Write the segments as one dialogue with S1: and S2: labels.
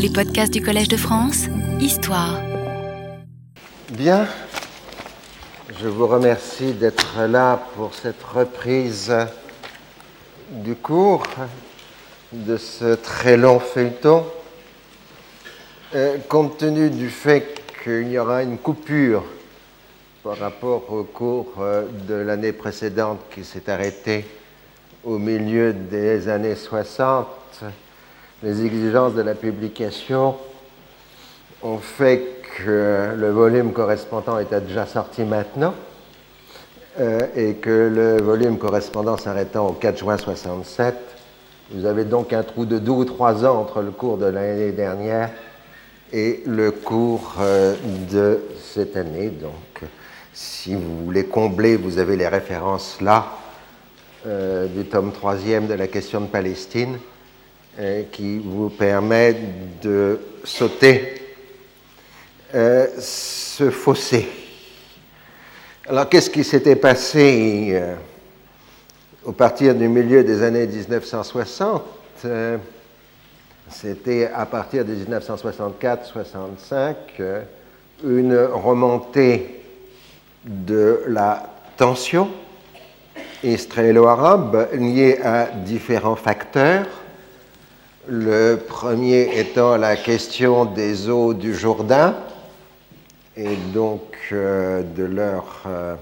S1: Les podcasts du Collège de France, Histoire.
S2: Bien, je vous remercie d'être là pour cette reprise du cours de ce très long feuilleton. Euh, compte tenu du fait qu'il y aura une coupure par rapport au cours euh, de l'année précédente qui s'est arrêtée au milieu des années 60, les exigences de la publication ont fait que le volume correspondant était déjà sorti maintenant euh, et que le volume correspondant s'arrêtant au 4 juin 67, vous avez donc un trou de deux ou trois ans entre le cours de l'année dernière et le cours euh, de cette année. Donc, si vous voulez combler, vous avez les références là euh, du tome troisième de la question de Palestine qui vous permet de sauter euh, ce fossé. Alors, qu'est-ce qui s'était passé euh, au partir du milieu des années 1960 C'était à partir de 1964-65 une remontée de la tension israélo-arabe liée à différents facteurs le premier étant la question des eaux du Jourdain et donc euh, de leur euh,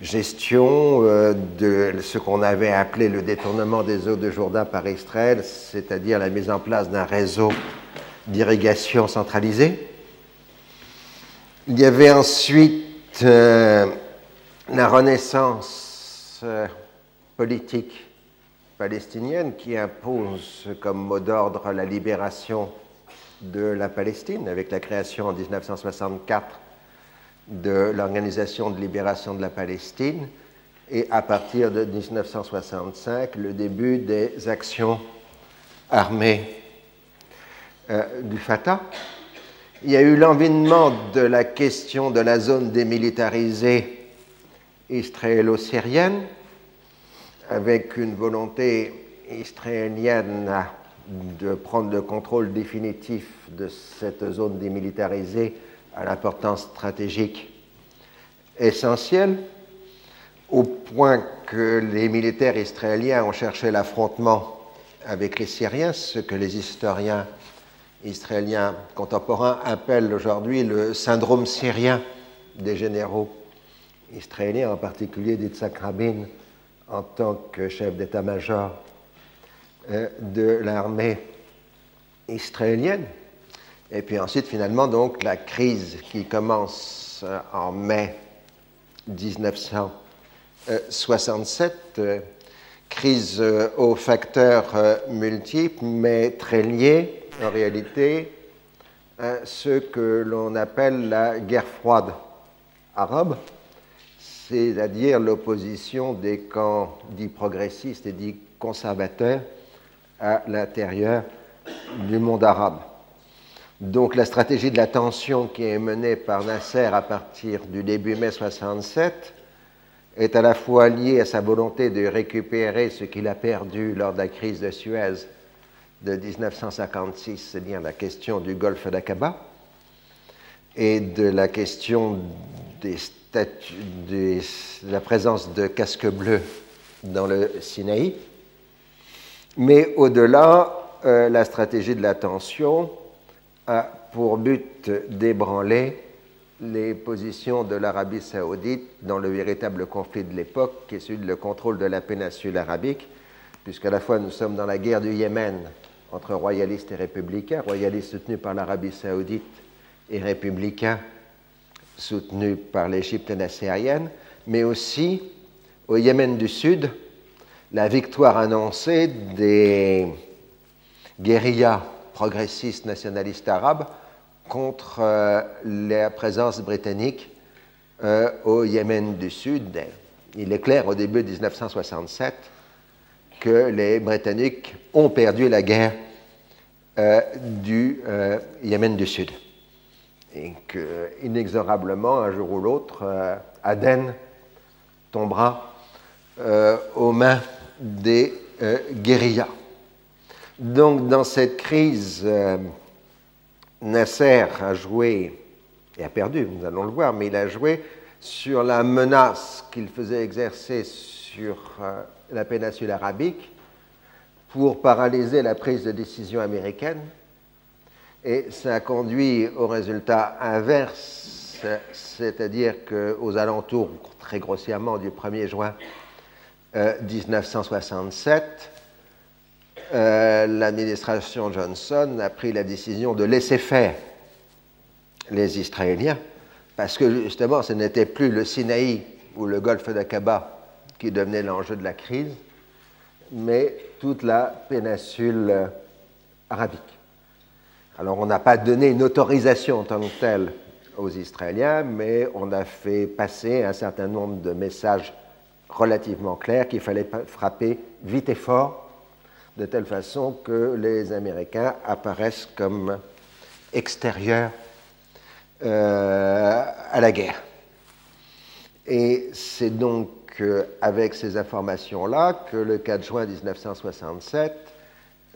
S2: gestion euh, de ce qu'on avait appelé le détournement des eaux du Jourdain par Israël, c'est-à-dire la mise en place d'un réseau d'irrigation centralisé. Il y avait ensuite la renaissance politique palestinienne qui impose comme mot d'ordre la libération de la Palestine avec la création en 1964 de l'Organisation de libération de la Palestine et à partir de 1965 le début des actions armées euh, du Fatah. Il y a eu l'envinement de la question de la zone démilitarisée israélo-syrienne avec une volonté israélienne de prendre le contrôle définitif de cette zone démilitarisée à l'importance stratégique essentielle, au point que les militaires israéliens ont cherché l'affrontement avec les Syriens, ce que les historiens israéliens contemporains appellent aujourd'hui le syndrome syrien des généraux israéliens, en particulier d'Itzhak Rabin, en tant que chef d'état-major euh, de l'armée israélienne. Et puis ensuite, finalement, donc, la crise qui commence euh, en mai 1967, euh, crise aux facteurs multiples, mais très liés en réalité à ce que l'on appelle la guerre froide arabe, c'est-à-dire l'opposition des camps dits progressistes et dits conservateurs à l'intérieur du monde arabe. Donc la stratégie de la tension qui est menée par Nasser à partir du début mai 67 est à la fois liée à sa volonté de récupérer ce qu'il a perdu lors de la crise de Suez de 1956, c'est-à-dire la question du golfe d'Aqaba et de la question des la présence de casques bleus dans le Sinaï. Mais au-delà, euh, la stratégie de la tension a pour but d'ébranler les positions de l'Arabie saoudite dans le véritable conflit de l'époque, qui est celui de contrôle de la péninsule arabique, puisqu'à la fois nous sommes dans la guerre du Yémen entre royalistes et républicains, royalistes soutenus par l'Arabie saoudite et républicains soutenu par l'Égypte nassérienne, mais aussi au Yémen du Sud, la victoire annoncée des guérillas progressistes nationalistes arabes contre euh, la présence britannique euh, au Yémen du Sud. Il est clair au début de 1967 que les Britanniques ont perdu la guerre euh, du Yémen du Sud et que inexorablement, un jour ou l'autre, euh, Aden tombera euh, aux mains des euh, guérillas. Donc, dans cette crise, Nasser a joué, et a perdu, nous allons le voir, mais il a joué sur la menace qu'il faisait exercer sur la péninsule arabique pour paralyser la prise de décision américaine. Et ça a conduit au résultat inverse, c'est-à-dire qu'aux alentours, très grossièrement, du 1er juin 1967, euh, euh, l'administration Johnson a pris la décision de laisser faire les Israéliens, parce que justement, ce n'était plus le Sinaï ou le golfe d'Aqaba qui devenait l'enjeu de la crise, mais toute la péninsule arabique. Alors on n'a pas donné une autorisation en tant que telle aux Israéliens, mais on a fait passer un certain nombre de messages relativement clairs qu'il fallait frapper vite et fort, de telle façon que les Américains apparaissent comme extérieurs euh, à la guerre. Et c'est donc avec ces informations-là que le 4 juin 1967,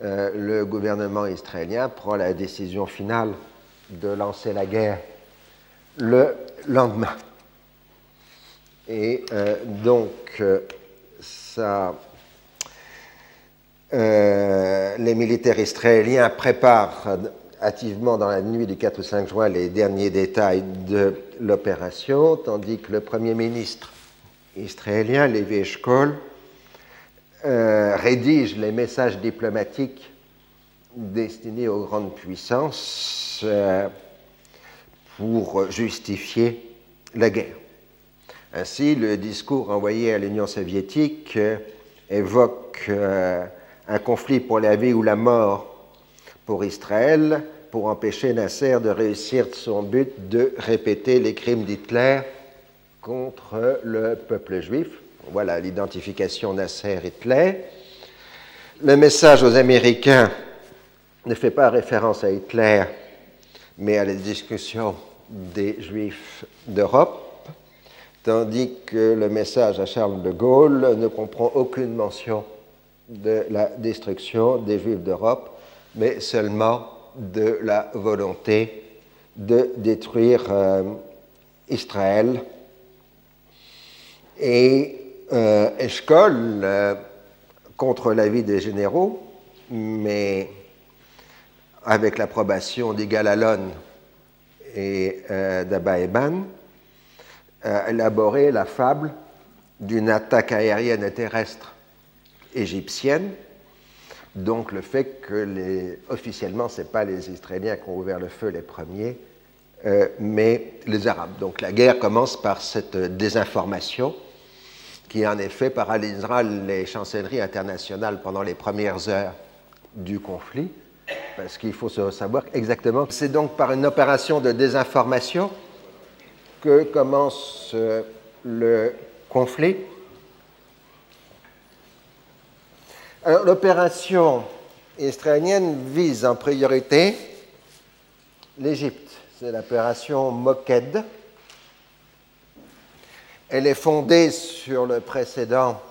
S2: euh, le gouvernement israélien prend la décision finale de lancer la guerre le lendemain. Et euh, donc, euh, les militaires israéliens préparent activement dans la nuit du 4 ou 5 juin les derniers détails de l'opération, tandis que le Premier ministre israélien, Levi Eshkol, euh, rédige les messages diplomatiques destinés aux grandes puissances euh, pour justifier la guerre. Ainsi, le discours envoyé à l'Union soviétique euh, évoque un conflit pour la vie ou la mort pour Israël, pour empêcher Nasser de réussir son but de répéter les crimes d'Hitler contre le peuple juif. Voilà l'identification Nasser-Hitler. Le message aux Américains ne fait pas référence à Hitler, mais à la discussion des Juifs d'Europe, tandis que le message à Charles de Gaulle ne comprend aucune mention de la destruction des Juifs d'Europe, mais seulement de la volonté de détruire euh, Israël euh, euh, contre l'avis des généraux, mais avec l'approbation d'Igalalon et euh, d'Abba Eban, a élaboré la fable d'une attaque aérienne et terrestre égyptienne. Donc le fait que officiellement, ce n'est pas les Israéliens qui ont ouvert le feu les premiers, euh, mais les Arabes. Donc la guerre commence par cette désinformation qui en effet paralysera les chancelleries internationales pendant les premières heures du conflit, parce qu'il faut savoir exactement. C'est donc par une opération de désinformation que commence euh, le conflit. Alors l'opération israélienne vise en priorité l'Égypte. C'est l'opération Moked elle est fondée sur le précédent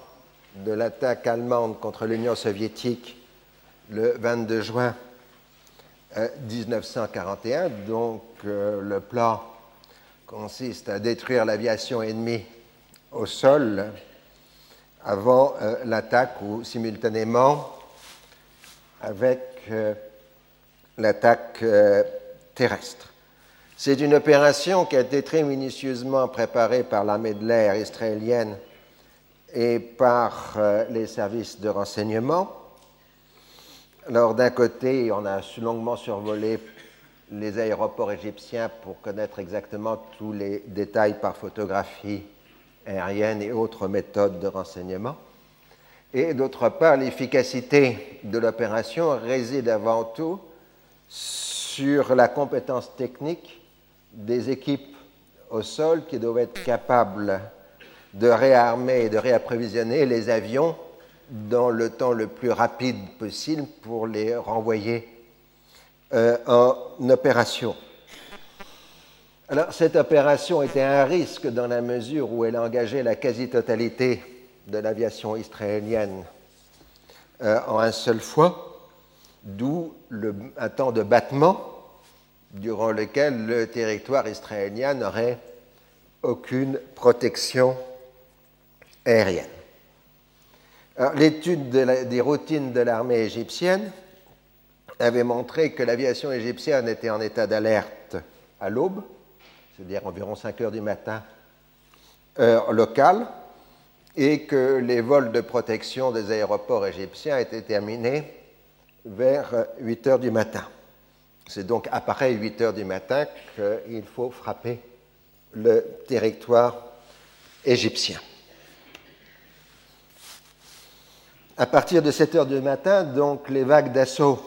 S2: de l'attaque allemande contre l'Union soviétique le 22 juin 1941. Euh, Donc euh, le plan consiste à détruire l'aviation ennemie au sol avant euh, l'attaque ou simultanément avec l'attaque terrestre. C'est une opération qui a été très minutieusement préparée par l'armée de l'air israélienne et par euh, les services de renseignement. Alors d'un côté, on a longuement survolé les aéroports égyptiens pour connaître exactement tous les détails par photographie aérienne et autres méthodes de renseignement. Et d'autre part, l'efficacité de l'opération réside avant tout sur la compétence technique des équipes au sol qui doivent être capables de réarmer et de réapprovisionner les avions dans le temps le plus rapide possible pour les renvoyer euh, en opération. Alors, cette opération était un risque dans la mesure où elle engageait la quasi-totalité de l'aviation israélienne euh, en un seul fois, d'où un temps de battement durant lequel le territoire israélien n'aurait aucune protection aérienne. L'étude des routines de l'armée égyptienne avait montré que l'aviation égyptienne était en état d'alerte à l'aube, c'est-à-dire environ 5 heures du matin, heure locale, et que les vols de protection des aéroports égyptiens étaient terminés vers 8 heures du matin. C'est donc pareil 8 heures du matin qu'il faut frapper le territoire égyptien. À partir de 7 heures du matin, donc, les vagues d'assaut,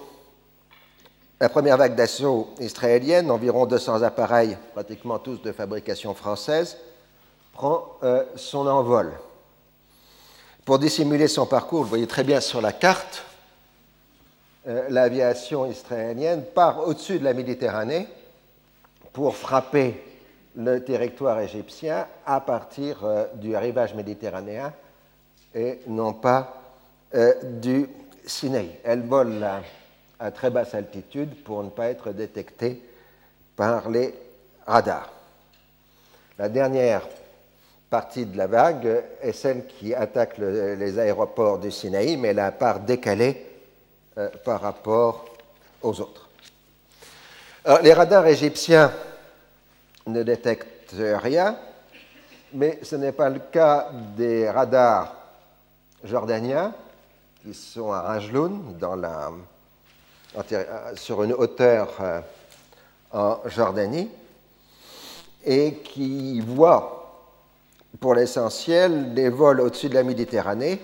S2: la première vague d'assaut israélienne, environ 200 appareils, pratiquement tous de fabrication française, prend euh, son envol. Pour dissimuler son parcours, vous voyez très bien sur la carte, l'aviation israélienne part au-dessus de la Méditerranée pour frapper le territoire égyptien à partir euh, du rivage méditerranéen et non pas euh, du Sinaï. Elle vole à, très basse altitude pour ne pas être détectée par les radars. La dernière partie de la vague est celle qui attaque les aéroports du Sinaï, mais la part décalée euh, par rapport aux autres. les radars égyptiens ne détectent rien, mais ce n'est pas le cas des radars jordaniens qui sont à Rajloun, sur une hauteur euh, en Jordanie, et qui voient pour l'essentiel les vols au-dessus de la Méditerranée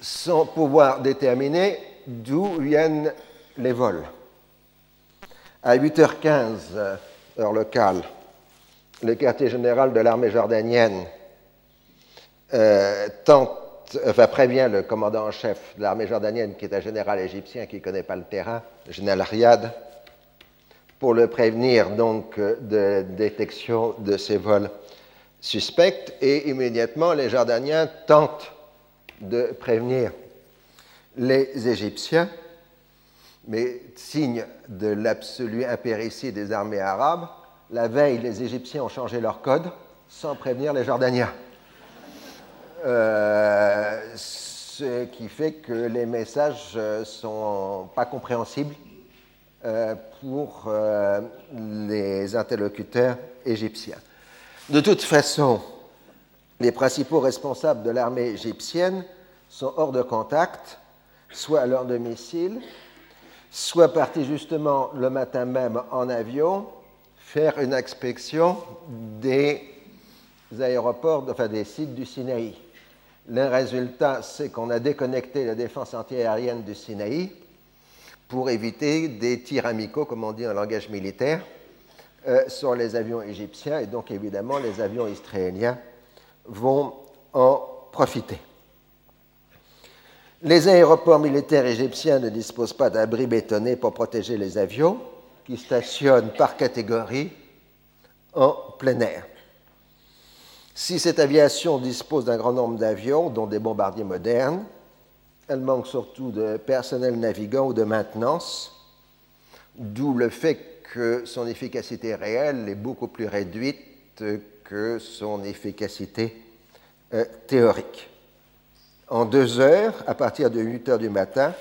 S2: sans pouvoir déterminer d'où viennent les vols. À 8h15, heure locale, le quartier général de l'armée jordanienne euh, prévient le commandant en chef de l'armée jordanienne, qui est un général égyptien qui ne connaît pas le terrain, le général Riyad, pour le prévenir donc de détection de ces vols suspects. Et immédiatement, les Jordaniens tentent de prévenir les Égyptiens, mais signe de l'absolue impéritie des armées arabes, la veille, les Égyptiens ont changé leur code sans prévenir les Jordaniens. Euh, ce qui fait que les messages ne sont pas compréhensibles euh, pour euh, les interlocuteurs égyptiens. De toute façon, les principaux responsables de l'armée égyptienne sont hors de contact, soit à leur domicile, soit partis justement le matin même en avion faire une inspection des aéroports, enfin des sites du Sinaï. Le résultat, c'est qu'on a déconnecté la défense antiaérienne du Sinaï pour éviter des tirs amicaux, comme on dit en langage militaire, euh, sur les avions égyptiens, et donc évidemment les avions israéliens vont en profiter. Les aéroports militaires égyptiens ne disposent pas d'abris bétonnés pour protéger les avions qui stationnent par catégorie en plein air. Si cette aviation dispose d'un grand nombre d'avions, dont des bombardiers modernes, elle manque surtout de personnel navigant ou de maintenance, d'où le fait que son efficacité réelle est beaucoup plus réduite que son efficacité euh, théorique. En deux heures, à partir de 8 heures du matin,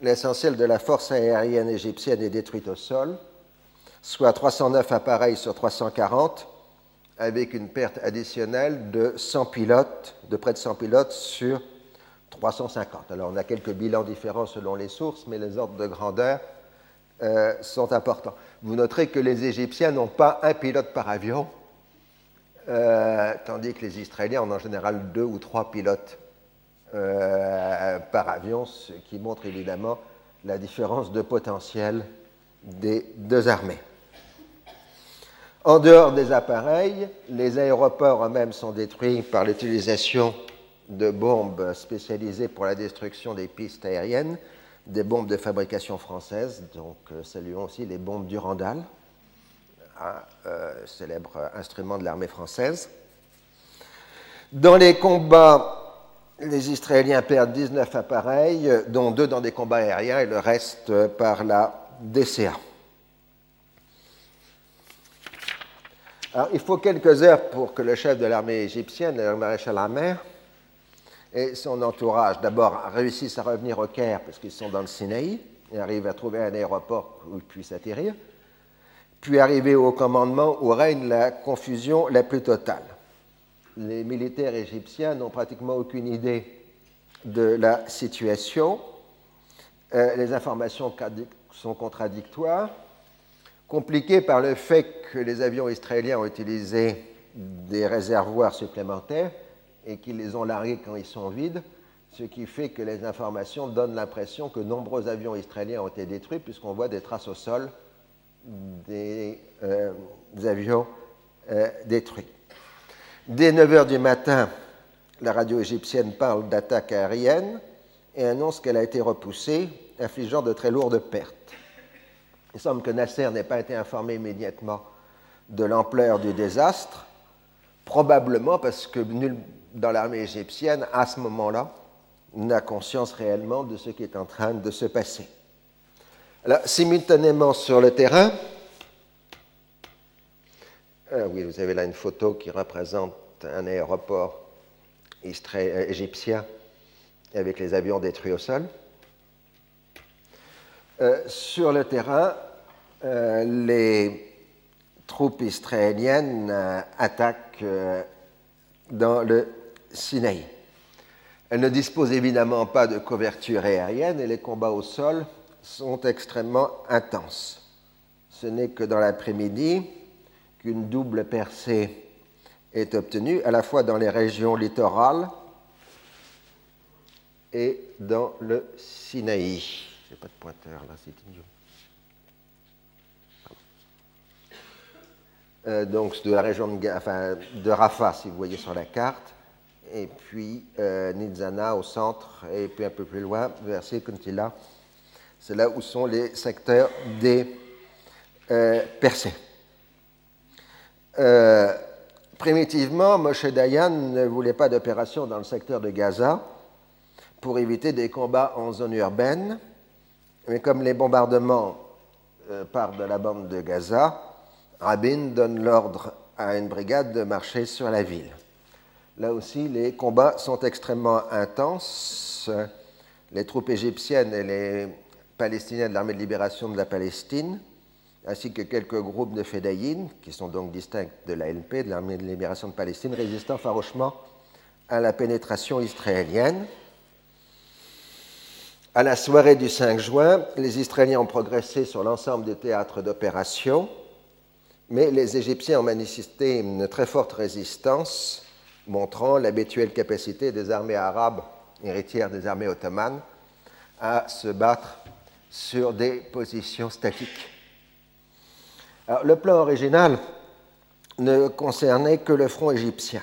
S2: l'essentiel de la force aérienne égyptienne est détruite au sol, soit 309 appareils sur 340, avec une perte additionnelle de 100 pilotes, de près de 100 pilotes sur 350. Alors on a quelques bilans différents selon les sources, mais les ordres de grandeur euh, sont importants. Vous noterez que les Égyptiens n'ont pas un pilote par avion, euh, tandis que les Israéliens ont en général deux ou trois pilotes euh, par avion, ce qui montre évidemment la différence de potentiel des deux armées. En dehors des appareils, les aéroports eux-mêmes sont détruits par l'utilisation de bombes spécialisées pour la destruction des pistes aériennes, des bombes de fabrication française, donc euh, saluons aussi les bombes Durandal, un euh, célèbre instrument de l'armée française. Dans les combats les Israéliens perdent 19 appareils, dont deux dans des combats aériens et le reste par la DCA. Alors, il faut quelques heures pour que le chef de l'armée égyptienne, le maréchal Amer, et son entourage, d'abord, réussissent à revenir au Caire parce qu'ils sont dans le Sinaï et arrivent à trouver un aéroport où ils puissent atterrir, puis arriver au commandement où règne la confusion la plus totale. Les militaires égyptiens n'ont pratiquement aucune idée de la situation. Euh, les informations sont contradictoires compliqué par le fait que les avions israéliens ont utilisé des réservoirs supplémentaires et qu'ils les ont largués quand ils sont vides, ce qui fait que les informations donnent l'impression que nombreux avions israéliens ont été détruits puisqu'on voit des traces au sol des, euh, avions euh, détruits. Dès 9 h du matin, la radio égyptienne parle d'attaque aérienne et annonce qu'elle a été repoussée, infligeant de très lourdes pertes. Il semble que Nasser n'ait pas été informé immédiatement de l'ampleur du désastre, probablement parce que nul dans l'armée égyptienne, à ce moment-là, n'a conscience réellement de ce qui est en train de se passer. Alors, simultanément sur le terrain, ah oui, vous avez là une photo qui représente un aéroport euh, égyptien avec les avions détruits au sol. Euh, sur le terrain, euh, les troupes israéliennes euh, attaquent dans le Sinaï. Elles ne disposent évidemment pas de couverture aérienne et les combats au sol sont extrêmement intenses. Ce n'est que dans l'après-midi qu'une double percée est obtenue, à la fois dans les régions littorales et dans le Sinaï. J'ai pas de pointeur là, c'est idiot. Euh, donc de la région de, enfin, Rafah, si vous voyez sur la carte, et puis euh, Nizana au centre, et puis un peu plus loin, vers Sekuntila, c'est là où sont les secteurs des euh, Persés. Euh, primitivement, Moshe Dayan ne voulait pas d'opération dans le secteur de Gaza pour éviter des combats en zone urbaine mais comme les bombardements euh, partent de la bande de Gaza, Rabin donne l'ordre à une brigade de marcher sur la ville. Là aussi, les combats sont extrêmement intenses. Les troupes égyptiennes et les Palestiniens de l'armée de libération de la Palestine, ainsi que quelques groupes de Fédayines, qui sont donc distincts de l'ALP, de l'armée de libération de Palestine, résistant farouchement à la pénétration israélienne. À la soirée du 5 juin, les Israéliens ont progressé sur l'ensemble des théâtres d'opération, mais les Égyptiens ont manifesté une très forte résistance, montrant l'habituelle capacité des armées arabes, héritières des armées ottomanes, à se battre sur des positions statiques. Le plan original ne concernait que le front égyptien.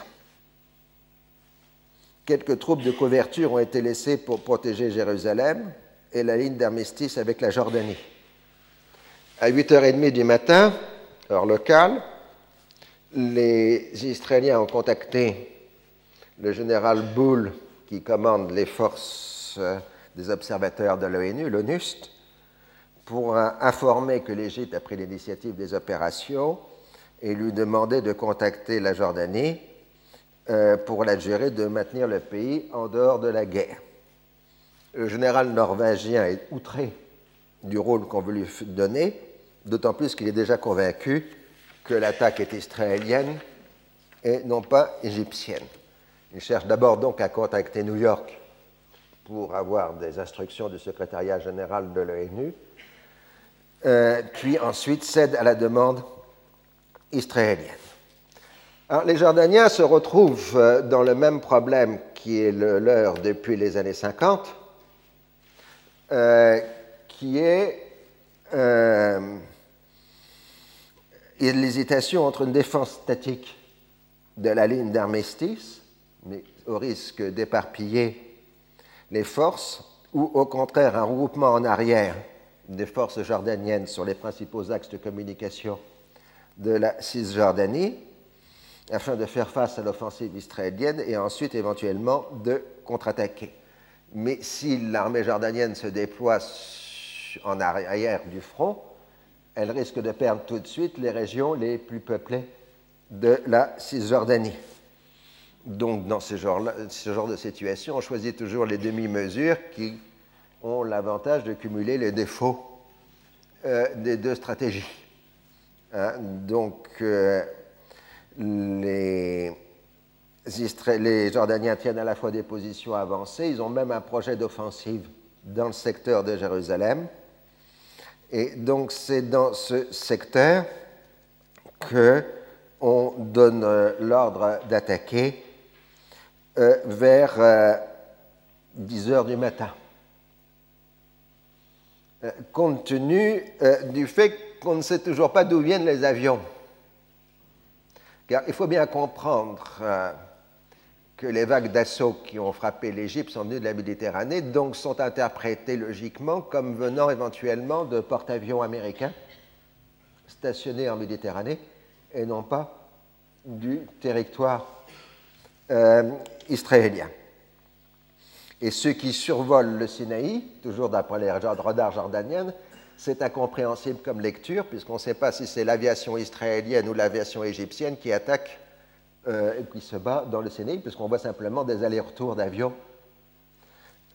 S2: Quelques troupes de couverture ont été laissées pour protéger Jérusalem et la ligne d'armistice avec la Jordanie. À 8h30 du matin, heure locale, les Israéliens ont contacté le général Bull, qui commande les forces des observateurs de l'ONU, l'ONUST, pour informer que l'Égypte a pris l'initiative des opérations et lui demander de contacter la Jordanie euh, pour l'Algérie de maintenir le pays en dehors de la guerre. Le général norvégien est outré du rôle qu'on veut lui donner, d'autant plus qu'il est déjà convaincu que l'attaque est israélienne et non pas égyptienne. Il cherche d'abord donc à contacter New York pour avoir des instructions du secrétariat général de l'ONU, euh, puis ensuite cède à la demande israélienne. Les Jordaniens se retrouvent euh, dans le même problème qui est le leur depuis les années 50, euh, qui est l'hésitation entre une défense statique de la ligne d'armistice, mais au risque d'éparpiller les forces, ou au contraire un regroupement en arrière des forces jordaniennes sur les principaux axes de communication de la Cisjordanie, afin de faire face à l'offensive israélienne et ensuite éventuellement de contre-attaquer. Mais si l'armée jordanienne se déploie en arrière du front, elle risque de perdre tout de suite les régions les plus peuplées de la Cisjordanie. Donc, dans ce genre, de situation, on choisit toujours les demi-mesures qui ont l'avantage de cumuler les défauts euh, des deux stratégies. Hein, donc, euh, les, Jordaniens tiennent à la fois des positions avancées, ils ont même un projet d'offensive dans le secteur de Jérusalem. Et donc, c'est dans ce secteur que on donne euh, l'ordre d'attaquer vers 10 euh, heures du matin. Compte tenu du fait qu'on ne sait toujours pas d'où viennent les avions. Car il faut bien comprendre que les vagues d'assaut qui ont frappé l'Égypte sont venues de la Méditerranée, donc sont interprétées logiquement comme venant éventuellement de porte-avions américains stationnés en Méditerranée et non pas du territoire euh, israélien. Et ceux qui survolent le Sinaï, toujours d'après les radars jordaniennes, c'est incompréhensible comme lecture, puisqu'on ne sait pas si c'est l'aviation israélienne ou l'aviation égyptienne qui attaque euh, et qui se bat dans le Sinaï, puisqu'on voit simplement des allers-retours d'avions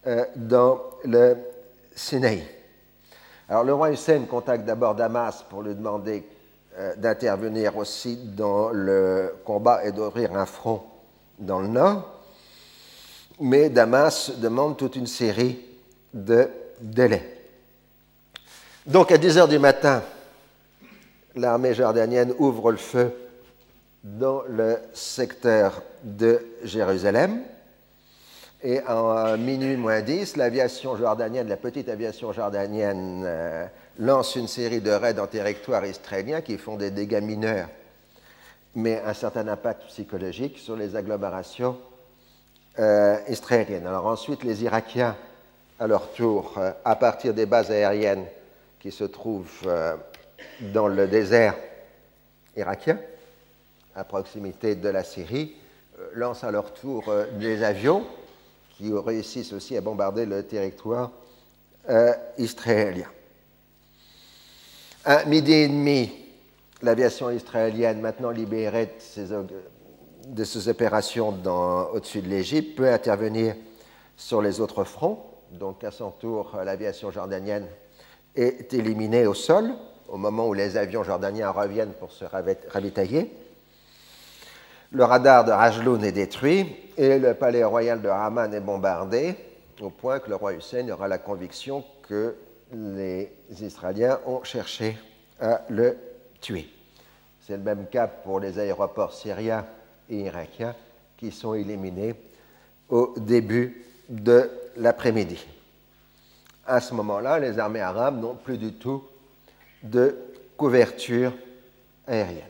S2: euh, dans le Sinaï. Alors le roi Hussein contacte d'abord Damas pour lui demander euh, d'intervenir aussi dans le combat et d'ouvrir un front dans le nord. Mais Damas demande toute une série de délais. Donc à 10 heures du matin, l'armée jordanienne ouvre le feu dans le secteur de Jérusalem. Et en minuit moins 10, l'aviation jordanienne, la petite aviation jordanienne, euh, lance une série de raids en territoire israélien qui font des dégâts mineurs, mais un certain impact psychologique sur les agglomérations euh, israéliennes. Alors ensuite, les Irakiens, à leur tour, euh, à partir des bases aériennes qui se trouvent euh, dans le désert irakien, à proximité de la Syrie, lancent à leur tour des avions qui réussissent aussi à bombarder le territoire israélien. À midi et demi, l'aviation israélienne, maintenant libérée de ses, opérations au-dessus de l'Égypte, peut intervenir sur les autres fronts. Donc, à son tour, l'aviation jordanienne est éliminée au sol au moment où les avions jordaniens reviennent pour se ravitailler. Le radar de Rajloun est détruit et le palais royal de Haman est bombardé, au point que le roi Hussein aura la conviction que les Israéliens ont cherché à le tuer. C'est le même cas pour les aéroports syriens et irakiens qui sont éliminés au début de l'après-midi. À ce moment-là, les armées arabes n'ont plus du tout de couverture aérienne.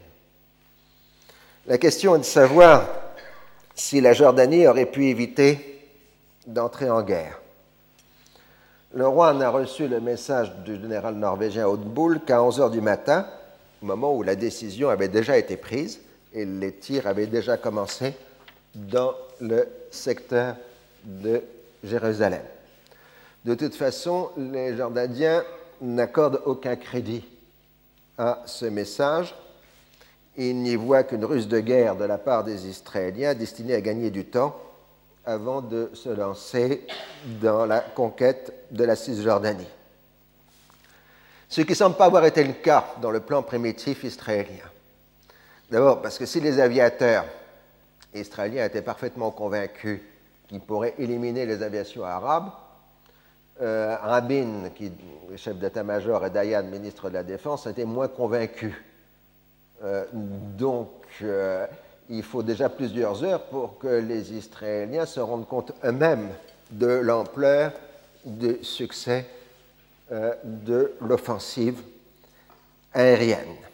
S2: La question est de savoir si la Jordanie aurait pu éviter d'entrer en guerre. Le roi n'a reçu le message du général norvégien Hautboul qu'à 11 heures du matin, au moment où la décision avait déjà été prise et les tirs avaient déjà commencé dans le secteur de Jérusalem. De toute façon, les Jordaniens n'accordent aucun crédit à ce message. Ils n'y voient qu'une ruse de guerre de la part des Israéliens destinée à gagner du temps avant de se lancer dans la conquête de la Cisjordanie. Ce qui semble pas avoir été le cas dans le plan primitif israélien. D'abord parce que si les aviateurs israéliens étaient parfaitement convaincus qu'ils pourraient éliminer les aviations arabes, euh, Rabin, qui est chef d'état-major, et Dayan, ministre de la Défense, étaient moins convaincus. Euh, donc, euh, il faut déjà plusieurs heures pour que les Israéliens se rendent compte eux-mêmes de l'ampleur du succès de l'offensive aérienne.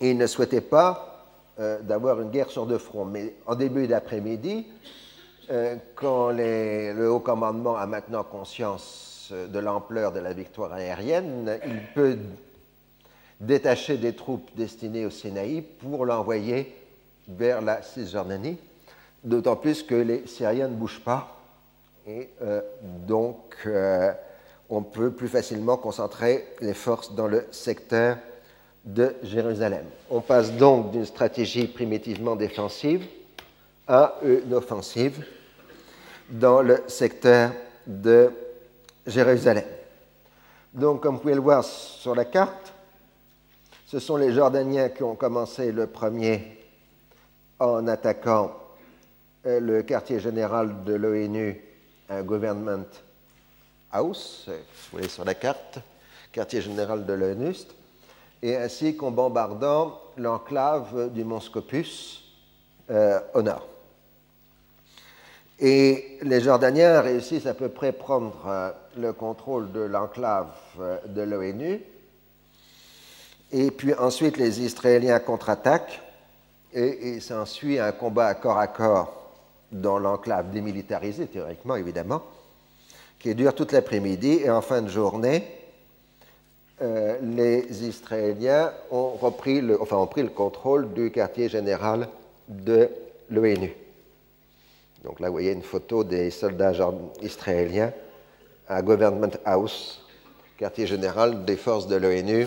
S2: Ils ne souhaitaient pas euh, d'avoir une guerre sur deux fronts, mais en début d'après-midi, euh, quand le haut commandement a maintenant conscience de l'ampleur de la victoire aérienne, il peut détacher des troupes destinées au Sinaï pour l'envoyer vers la Cisjordanie, d'autant plus que les Syriens ne bougent pas. Et euh, donc, euh, on peut plus facilement concentrer les forces dans le secteur de Jérusalem. On passe donc d'une stratégie primitivement défensive à une offensive dans le secteur de Jérusalem. Donc, comme vous pouvez le voir sur la carte, ce sont les Jordaniens qui ont commencé le premier en attaquant euh, le quartier général de l'ONU, un Government House, vous voyez sur la carte, quartier général de l'ONU, et ainsi qu'en bombardant l'enclave du Mont Scopus euh, au nord. Et les Jordaniens réussissent à peu près prendre euh, le contrôle de l'enclave euh, de l'ONU. Et puis ensuite, les Israéliens contre-attaquent et il s'ensuit un combat à corps à corps dans l'enclave démilitarisée, théoriquement évidemment, qui dure toute l'après-midi. Et en fin de journée, euh, les Israéliens ont, repris le, enfin, ont pris le contrôle du quartier général de l'ONU. Donc là, vous voyez une photo des soldats israéliens à Government House, quartier général des forces de l'ONU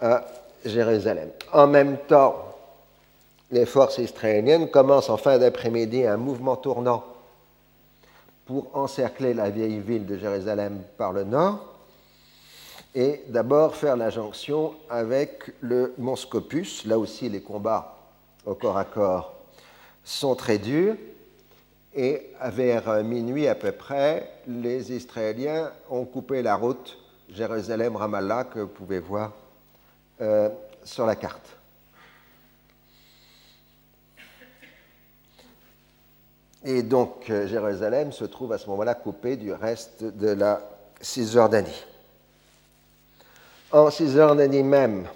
S2: à Jérusalem. En même temps, les forces israéliennes commencent en fin d'après-midi un mouvement tournant pour encercler la vieille ville de Jérusalem par le nord et d'abord faire la jonction avec le mont Scopus. Là aussi, les combats au corps à corps sont très durs. Et vers minuit à peu près, les Israéliens ont coupé la route Jérusalem-Ramallah que vous pouvez voir euh, sur la carte. Et donc euh, Jérusalem se trouve à ce moment-là coupée du reste de la Cisjordanie. En Cisjordanie même,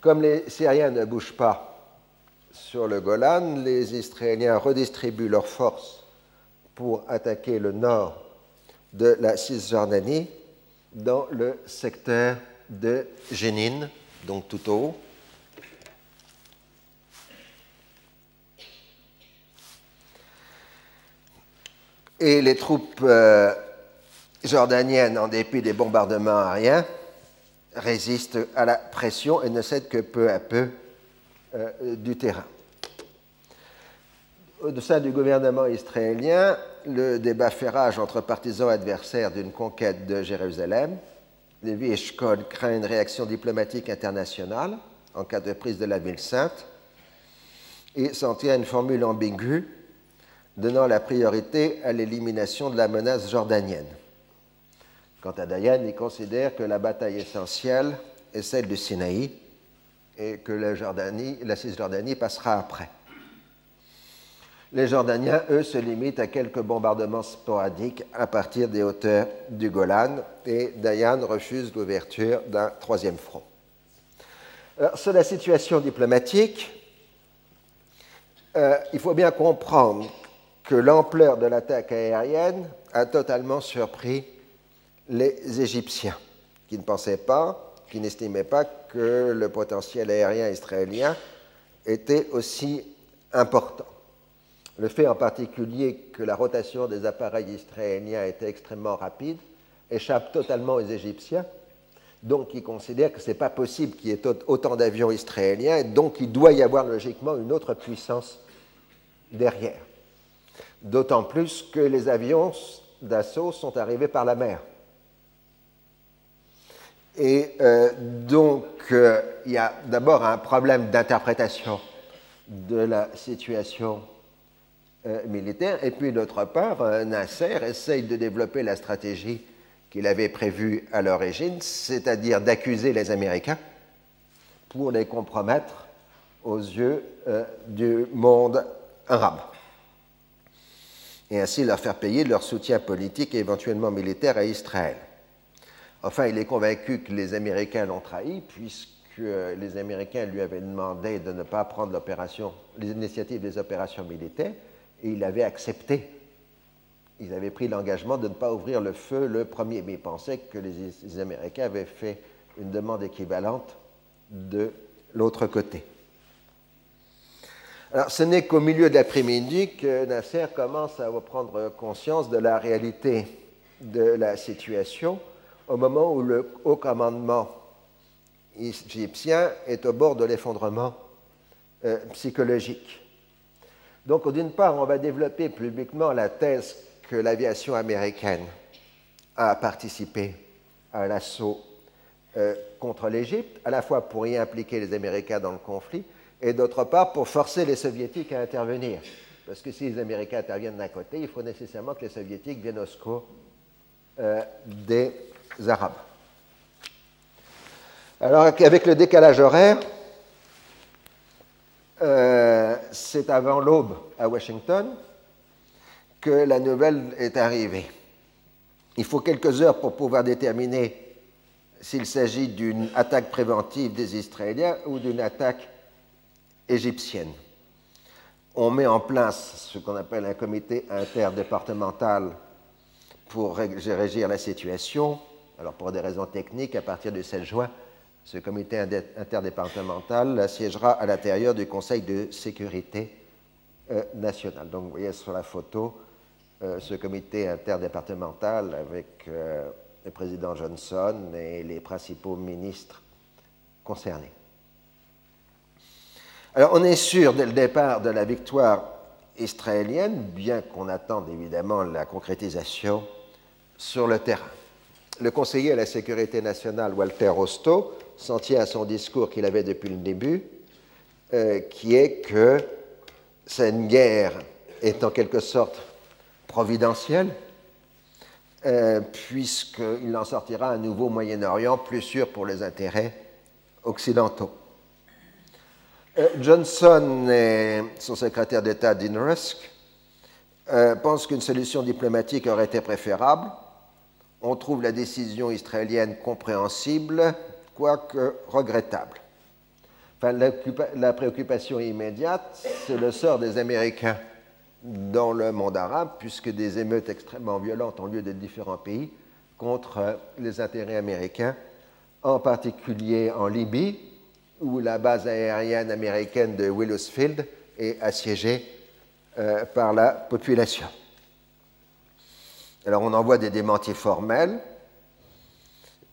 S2: comme les Syriens ne bougent pas sur le Golan, les Israéliens redistribuent leurs forces pour attaquer le nord de la Cisjordanie dans le secteur de Jénine, donc tout au haut. Et les troupes euh, jordaniennes, en dépit des bombardements aériens, résistent à la pression et ne cèdent que peu à peu euh, du terrain. Au sein du gouvernement israélien, le débat fait rage entre partisans adversaires d'une conquête de Jérusalem. Lévi Eshkol craint une réaction diplomatique internationale en cas de prise de la ville sainte et s'en tient à une formule ambiguë donnant la priorité à l'élimination de la menace jordanienne. Quant à Dayan, il considère que la bataille essentielle est celle du Sinaï et que la, Jordanie, Cisjordanie passera après. Les Jordaniens, eux, se limitent à quelques bombardements sporadiques à partir des hauteurs du Golan et Dayan refuse l'ouverture d'un troisième front. sur la situation diplomatique, euh, il faut bien comprendre que l'ampleur de l'attaque aérienne a totalement surpris les Égyptiens, qui ne pensaient pas qui n'estimait pas que le potentiel aérien israélien était aussi important. Le fait en particulier que la rotation des appareils israéliens était extrêmement rapide échappe totalement aux Égyptiens, donc ils considèrent que ce n'est pas possible qu'il y ait autant d'avions israéliens, et donc il doit y avoir logiquement une autre puissance derrière. D'autant plus que les avions d'assaut sont arrivés par la mer. Et euh, donc, euh, il y a d'abord un problème d'interprétation de la situation euh, militaire, et puis d'autre part, Nasser essaye de développer la stratégie qu'il avait prévue à l'origine, c'est-à-dire d'accuser les Américains pour les compromettre aux yeux du monde arabe, et ainsi leur faire payer leur soutien politique et éventuellement militaire à Israël. Enfin, il est convaincu que les Américains l'ont trahi, puisque les Américains lui avaient demandé de ne pas prendre les initiatives des opérations militaires, et il avait accepté. Ils avaient pris l'engagement de ne pas ouvrir le feu le premier, mais il pensait que les Américains avaient fait une demande équivalente de l'autre côté. Alors, ce n'est qu'au milieu de l'après-midi que Nasser commence à prendre conscience de la réalité de la situation au moment où le haut commandement égyptien est au bord de l'effondrement euh, psychologique. Donc, d'une part, on va développer publiquement la thèse que l'aviation américaine a participé à l'assaut euh, contre l'Égypte, à la fois pour y impliquer les Américains dans le conflit, et d'autre part pour forcer les Soviétiques à intervenir. Parce que si les Américains interviennent d'un côté, il faut nécessairement que les Soviétiques viennent au secours euh, des Arabes. Alors, avec le décalage horaire, euh, c'est avant l'aube à Washington que la nouvelle est arrivée. Il faut quelques heures pour pouvoir déterminer s'il s'agit d'une attaque préventive des Israéliens ou d'une attaque égyptienne. On met en place ce qu'on appelle un comité interdépartemental pour régir la situation. Alors pour des raisons techniques, à partir du 16 juin, ce comité interdépartemental siégera à l'intérieur du Conseil de sécurité euh, nationale. Donc vous voyez sur la photo euh, ce comité interdépartemental avec euh, le président Johnson et les principaux ministres concernés. Alors on est sûr dès le départ de la victoire israélienne, bien qu'on attende évidemment la concrétisation sur le terrain. Le conseiller à la sécurité nationale, Walter Rostow, s'en tient à son discours qu'il avait depuis le début, euh, qui est que cette guerre est en quelque sorte providentielle, euh, puisqu'il en sortira un nouveau Moyen-Orient plus sûr pour les intérêts occidentaux. Euh, Johnson et son secrétaire d'État Dean Rusk pensent qu'une solution diplomatique aurait été préférable. On trouve la décision israélienne compréhensible, quoique regrettable. La préoccupation immédiate, c'est le sort des Américains dans le monde arabe, puisque des émeutes extrêmement violentes ont lieu dans différents pays contre les intérêts américains, en particulier en Libye, où la base aérienne américaine de Willowsfield est assiégée euh, par la population. Alors on envoie des démentis formels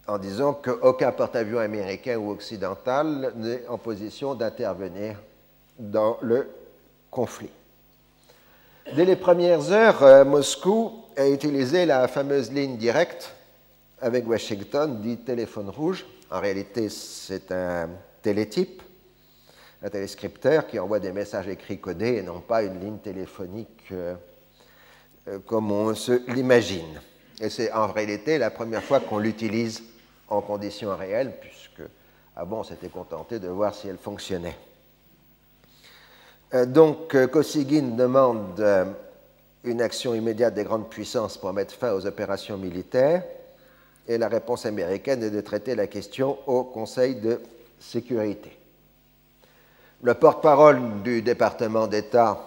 S2: en disant qu'aucun porte-avions américain ou occidental n'est en position d'intervenir dans le conflit. Dès les premières heures, euh, Moscou a utilisé la fameuse ligne directe avec Washington, dit téléphone rouge. En réalité, c'est un télétype, un téléscripteur qui envoie des messages écrits codés et non pas une ligne téléphonique euh, comme on se l'imagine. Et c'est en réalité la première fois qu'on l'utilise en conditions réelles, puisque avant on s'était contenté de voir si elle fonctionnait. Euh, donc Kosygin demande une action immédiate des grandes puissances pour mettre fin aux opérations militaires, et la réponse américaine est de traiter la question au Conseil de sécurité. Le porte-parole du département d'État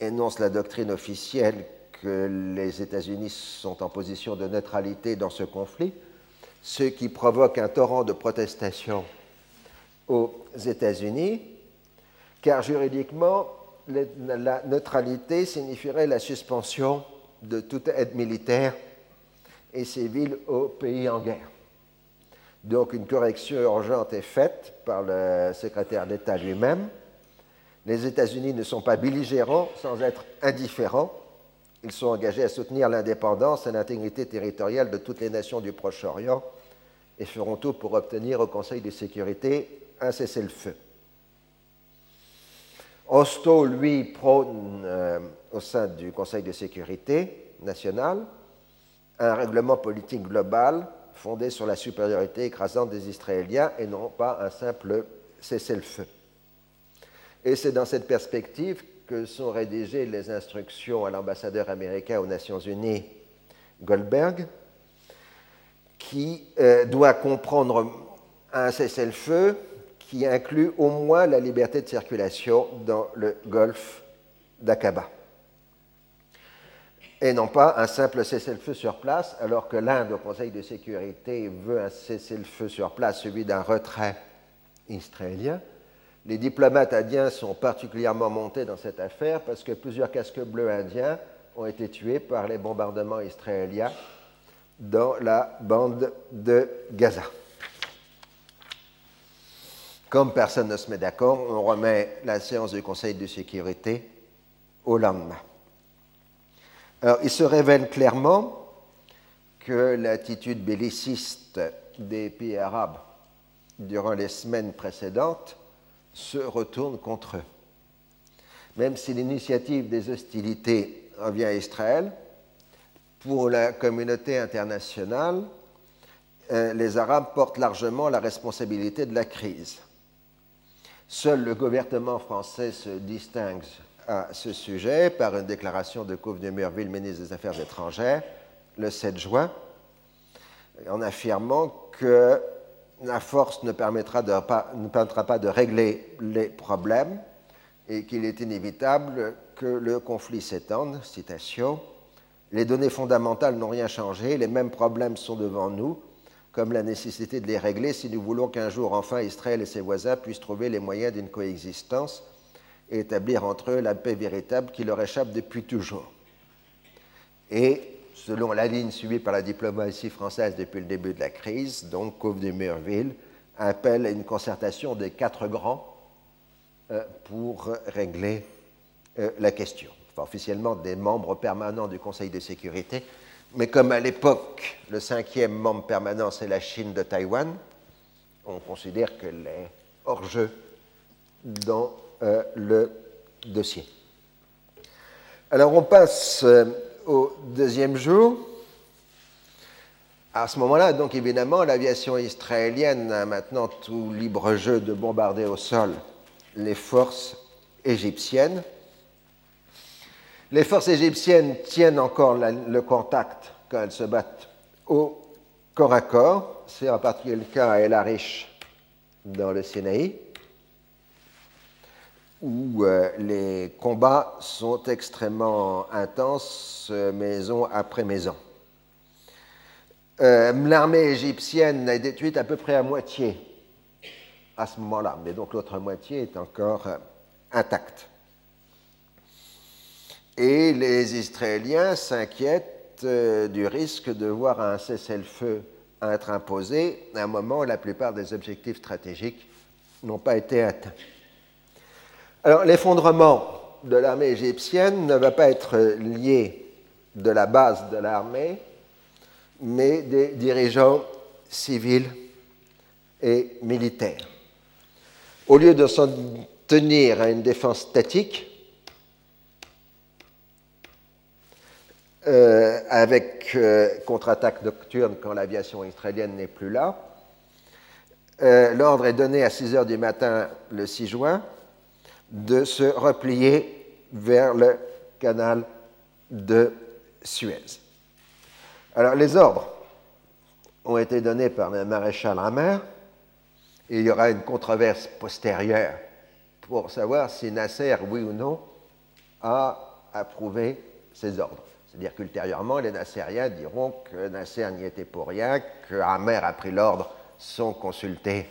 S2: énonce la doctrine officielle que les États-Unis sont en position de neutralité dans ce conflit, ce qui provoque un torrent de protestations aux États-Unis, car juridiquement, la neutralité signifierait la suspension de toute aide militaire et civile aux pays en guerre. Donc une correction urgente est faite par le secrétaire d'État lui-même. Les États-Unis ne sont pas belligérants sans être indifférents. Ils sont engagés à soutenir l'indépendance et l'intégrité territoriale de toutes les nations du Proche-Orient et feront tout pour obtenir au Conseil de sécurité un cessez-le-feu. Osto, lui, prône euh, au sein du Conseil de sécurité national un règlement politique global fondé sur la supériorité écrasante des Israéliens et non pas un simple cessez-le-feu. Et c'est dans cette perspective que sont rédigées les instructions à l'ambassadeur américain aux Nations Unies, Goldberg, qui euh, doit comprendre un cessez-le-feu qui inclut au moins la liberté de circulation dans le golfe d'Aqaba et non pas un simple cessez-le-feu sur place, alors que l'Inde, au Conseil de sécurité, veut un cessez-le-feu sur place, celui d'un retrait israélien. Les diplomates indiens sont particulièrement montés dans cette affaire parce que plusieurs casques bleus indiens ont été tués par les bombardements israéliens dans la bande de Gaza. Comme personne ne se met d'accord, on remet la séance du Conseil de sécurité au lendemain. Alors, il se révèle clairement que l'attitude belliciste des pays arabes durant les semaines précédentes se retourne contre eux. Même si l'initiative des hostilités revient à Israël, pour la communauté internationale, euh, les Arabes portent largement la responsabilité de la crise. Seul le gouvernement français se distingue à ce sujet par une déclaration de Couve de Murville, ministre des Affaires étrangères, le 7 juin, en affirmant que la force ne permettra, pas, de régler les problèmes et qu'il est inévitable que le conflit s'étende. Citation Les données fondamentales n'ont rien changé, les mêmes problèmes sont devant nous, comme la nécessité de les régler si nous voulons qu'un jour enfin Israël et ses voisins puissent trouver les moyens d'une coexistence et établir entre eux la paix véritable qui leur échappe depuis toujours. Selon la ligne suivie par la diplomatie française depuis le début de la crise, donc Couve de Murville appelle à une concertation des quatre grands euh, pour régler euh, la question. Enfin, officiellement des membres permanents du Conseil de sécurité, mais comme à l'époque, le cinquième membre permanent, c'est la Chine de Taïwan, on considère qu'elle est hors jeu dans euh, le dossier. Alors on passe au deuxième jour. À ce moment-là, donc évidemment, l'aviation israélienne a maintenant tout libre jeu de bombarder au sol les forces égyptiennes. Les forces égyptiennes tiennent encore le contact quand elles se battent au corps à corps. C'est en particulier le cas à El Arish dans le Sinaï où euh, les combats sont extrêmement intenses, euh, maison après maison. Euh, l'armée égyptienne est détruite à peu près à moitié à ce moment-là, mais donc l'autre moitié est encore intacte. Et les Israéliens s'inquiètent du risque de voir un cessez-le-feu être imposé à un moment où la plupart des objectifs stratégiques n'ont pas été atteints. Alors, l'effondrement de l'armée égyptienne ne va pas être lié de la base de l'armée, mais des dirigeants civils et militaires. Au lieu de s'en tenir à une défense statique, euh, avec euh, contre-attaque nocturne quand l'aviation israélienne n'est plus là, euh, l'ordre est donné à 6 heures du matin le 6 juin de se replier vers le canal de Suez. Alors les ordres ont été donnés par le maréchal Hammer et il y aura une controverse postérieure pour savoir si Nasser, oui ou non, a approuvé ces ordres. C'est-à-dire qu'ultérieurement, les Nassériens diront que Nasser n'y était pour rien, que Hammer a pris l'ordre sans consulter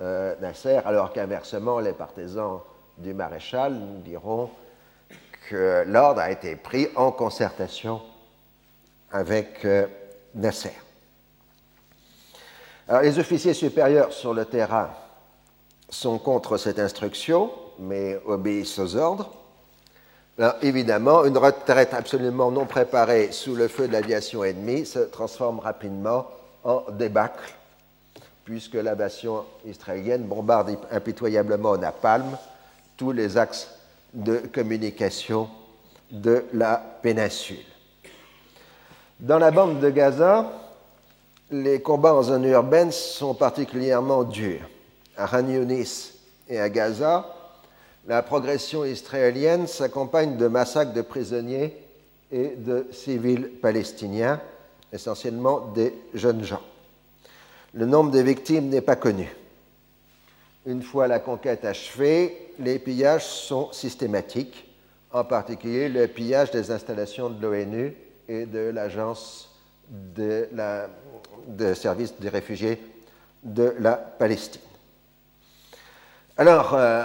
S2: euh, Nasser, alors qu'inversement, les partisans du maréchal nous dirons que l'ordre a été pris en concertation avec euh, Nasser. Alors, les officiers supérieurs sur le terrain sont contre cette instruction, mais obéissent aux ordres. Alors, évidemment, une retraite absolument non préparée sous le feu de l'aviation ennemie se transforme rapidement en débâcle, puisque l'aviation israélienne bombarde impitoyablement napalm tous les axes de communication de la péninsule. Dans la bande de Gaza, les combats en zone urbaine sont particulièrement durs. À Khan et à Gaza, la progression israélienne s'accompagne de massacres de prisonniers et de civils palestiniens, essentiellement des jeunes gens. Le nombre de victimes n'est pas connu. Une fois la conquête achevée, les pillages sont systématiques, en particulier le pillage des installations de l'ONU et de l'Agence de, service des réfugiés de la Palestine. Alors, euh,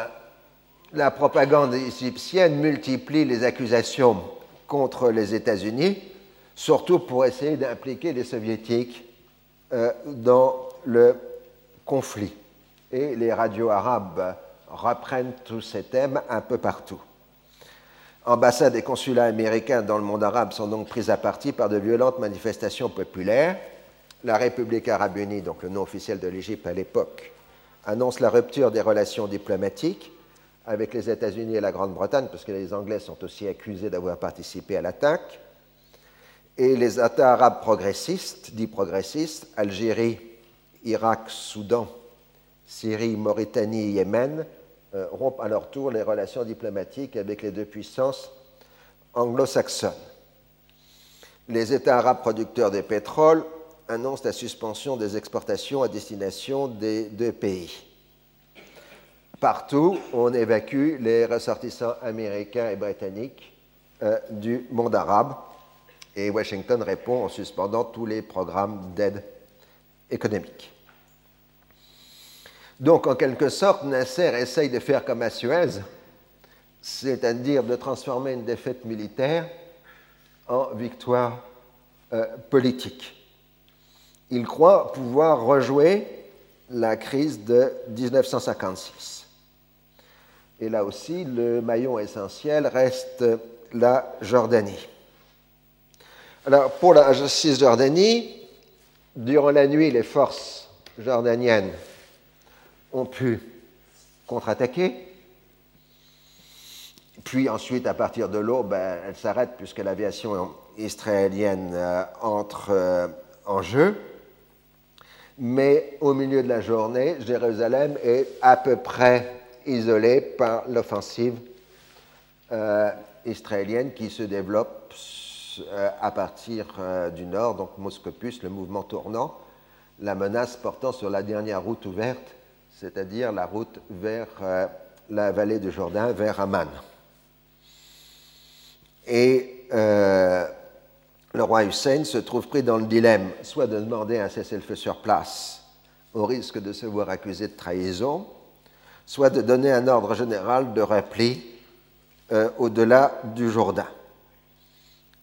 S2: la propagande égyptienne multiplie les accusations contre les États-Unis, surtout pour essayer d'impliquer les soviétiques euh, dans le conflit. Et les radios arabes reprennent tous ces thèmes un peu partout. Ambassades et consulats américains dans le monde arabe sont donc pris à partie par de violentes manifestations populaires. La République arabe unie, donc le nom officiel de l'Égypte à l'époque, annonce la rupture des relations diplomatiques avec les États-Unis et la Grande-Bretagne, parce que les Anglais sont aussi accusés d'avoir participé à l'attaque. Et les États arabes progressistes, dits progressistes, Algérie, Irak, Soudan, Syrie, Mauritanie, Yémen, euh, rompent à leur tour les relations diplomatiques avec les deux puissances anglo-saxonnes. Les États arabes producteurs de pétrole annoncent la suspension des exportations à destination des deux pays. Partout, on évacue les ressortissants américains et britanniques euh, du monde arabe et Washington répond en suspendant tous les programmes d'aide économique. Donc, en quelque sorte, Nasser essaye de faire comme à Suez, c'est-à-dire de transformer une défaite militaire en victoire euh, politique. Il croit pouvoir rejouer la crise de 1956. Et là aussi, le maillon essentiel reste la Jordanie. Alors, pour la Cisjordanie, durant la nuit, les forces jordaniennes ont pu contre-attaquer. Puis ensuite, à partir de l'eau, ben, elle s'arrête puisque l'aviation israélienne euh, entre euh, en jeu. Mais au milieu de la journée, Jérusalem est à peu près isolée par l'offensive euh, israélienne qui se développe à partir du nord, donc Moscopus, le mouvement tournant, la menace portant sur la dernière route ouverte c'est-à-dire la route vers euh, la vallée du Jourdain, vers Amman. Et euh, le roi Hussein se trouve pris dans le dilemme, soit de demander un cessez-le-feu sur place, au risque de se voir accusé de trahison, soit de donner un ordre général de repli euh, au-delà du Jourdain.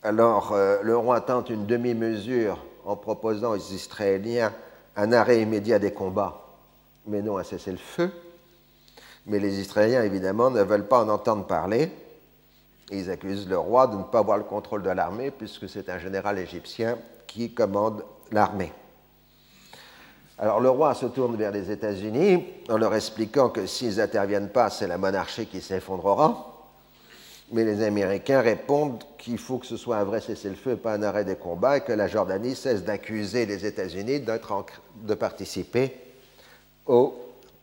S2: Alors, le roi tente une demi-mesure en proposant aux Israéliens un arrêt immédiat des combats mais non un cessez-le-feu. Mais les Israéliens, évidemment, ne veulent pas en entendre parler. Ils accusent le roi de ne pas avoir le contrôle de l'armée, puisque c'est un général égyptien qui commande l'armée. Alors le roi se tourne vers les États-Unis en leur expliquant que s'ils n'interviennent pas, c'est la monarchie qui s'effondrera. Mais les Américains répondent qu'il faut que ce soit un vrai cessez-le-feu, pas un arrêt des combats, et que la Jordanie cesse d'accuser les États-Unis de participer au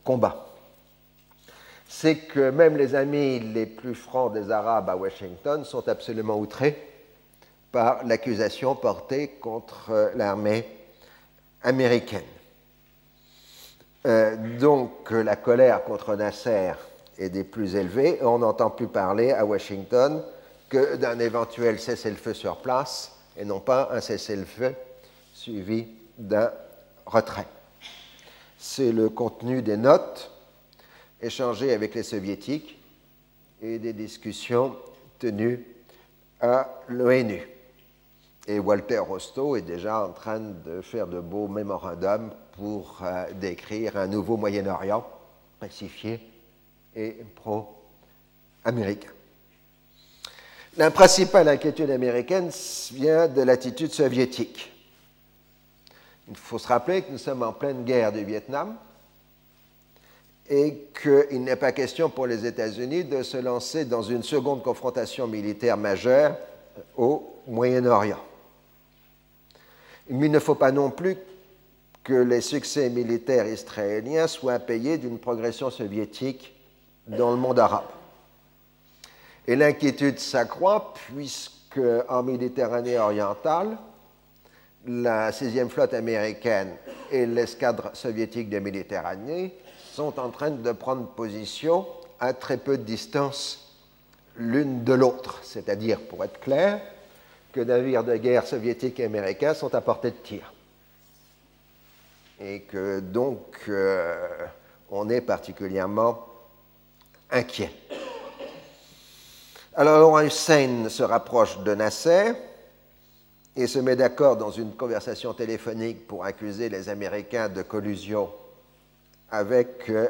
S2: combat. C'est que même les amis les plus francs des Arabes à Washington sont absolument outrés par l'accusation portée contre l'armée américaine. Euh, donc la colère contre Nasser est des plus élevées. On n'entend plus parler à Washington que d'un éventuel cessez-le-feu sur place et non pas un cessez-le-feu suivi d'un retrait c'est le contenu des notes échangées avec les soviétiques et des discussions tenues à l'ONU. Et Walter Rostow est déjà en train de faire de beaux mémorandums pour euh, décrire un nouveau Moyen-Orient pacifié et pro-américain. La principale inquiétude américaine vient de l'attitude soviétique. Il faut se rappeler que nous sommes en pleine guerre du Vietnam et qu'il n'est pas question pour les États-Unis de se lancer dans une seconde confrontation militaire majeure au Moyen-Orient. Mais il ne faut pas non plus que les succès militaires israéliens soient payés d'une progression soviétique dans le monde arabe. Et l'inquiétude s'accroît puisque en Méditerranée orientale, la 6e flotte américaine et l'escadre soviétique de Méditerranée sont en train de prendre position à très peu de distance l'une de l'autre, c'est-à-dire, pour être clair, que navires de guerre soviétiques et américains sont à portée de tir. Et que donc euh, on est particulièrement inquiets. Alors Hussein se rapproche de Nasser et se met d'accord dans une conversation téléphonique pour accuser les Américains de collusion avec euh,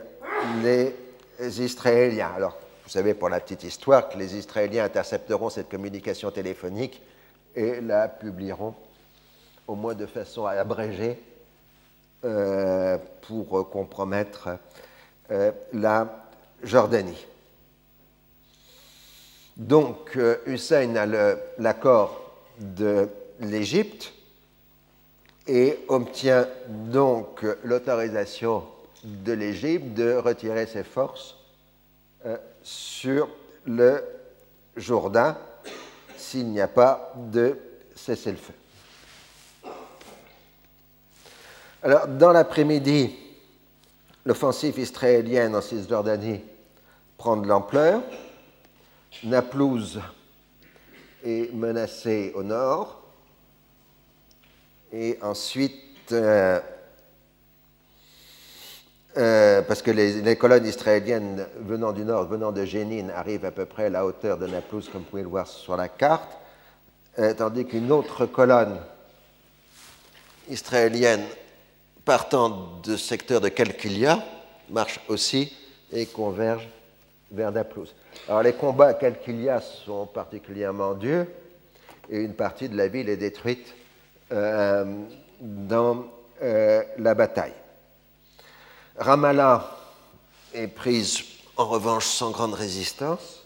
S2: les Israéliens. Alors, vous savez pour la petite histoire que les Israéliens intercepteront cette communication téléphonique et la publieront, au moins de façon abrégée, euh, pour compromettre euh, la Jordanie. Donc, Hussein a l'accord de l'Égypte et obtient donc l'autorisation de l'Égypte de retirer ses forces euh, sur le Jourdain s'il n'y a pas de cessez-le-feu. Alors, dans l'après-midi, l'offensive israélienne en Cisjordanie prend de l'ampleur. Naplouse est menacée au nord. Et ensuite, euh, euh, parce que les, colonnes israéliennes venant du nord, venant de Jénine, arrivent à peu près à la hauteur de Naplouse, comme vous pouvez le voir sur la carte, euh, tandis qu'une autre colonne israélienne partant du secteur de Kalkilia marche aussi et converge vers Naplouse. Alors les combats à Kalkilia sont particulièrement durs et une partie de la ville est détruite euh, dans la bataille. Ramallah est prise en revanche sans grande résistance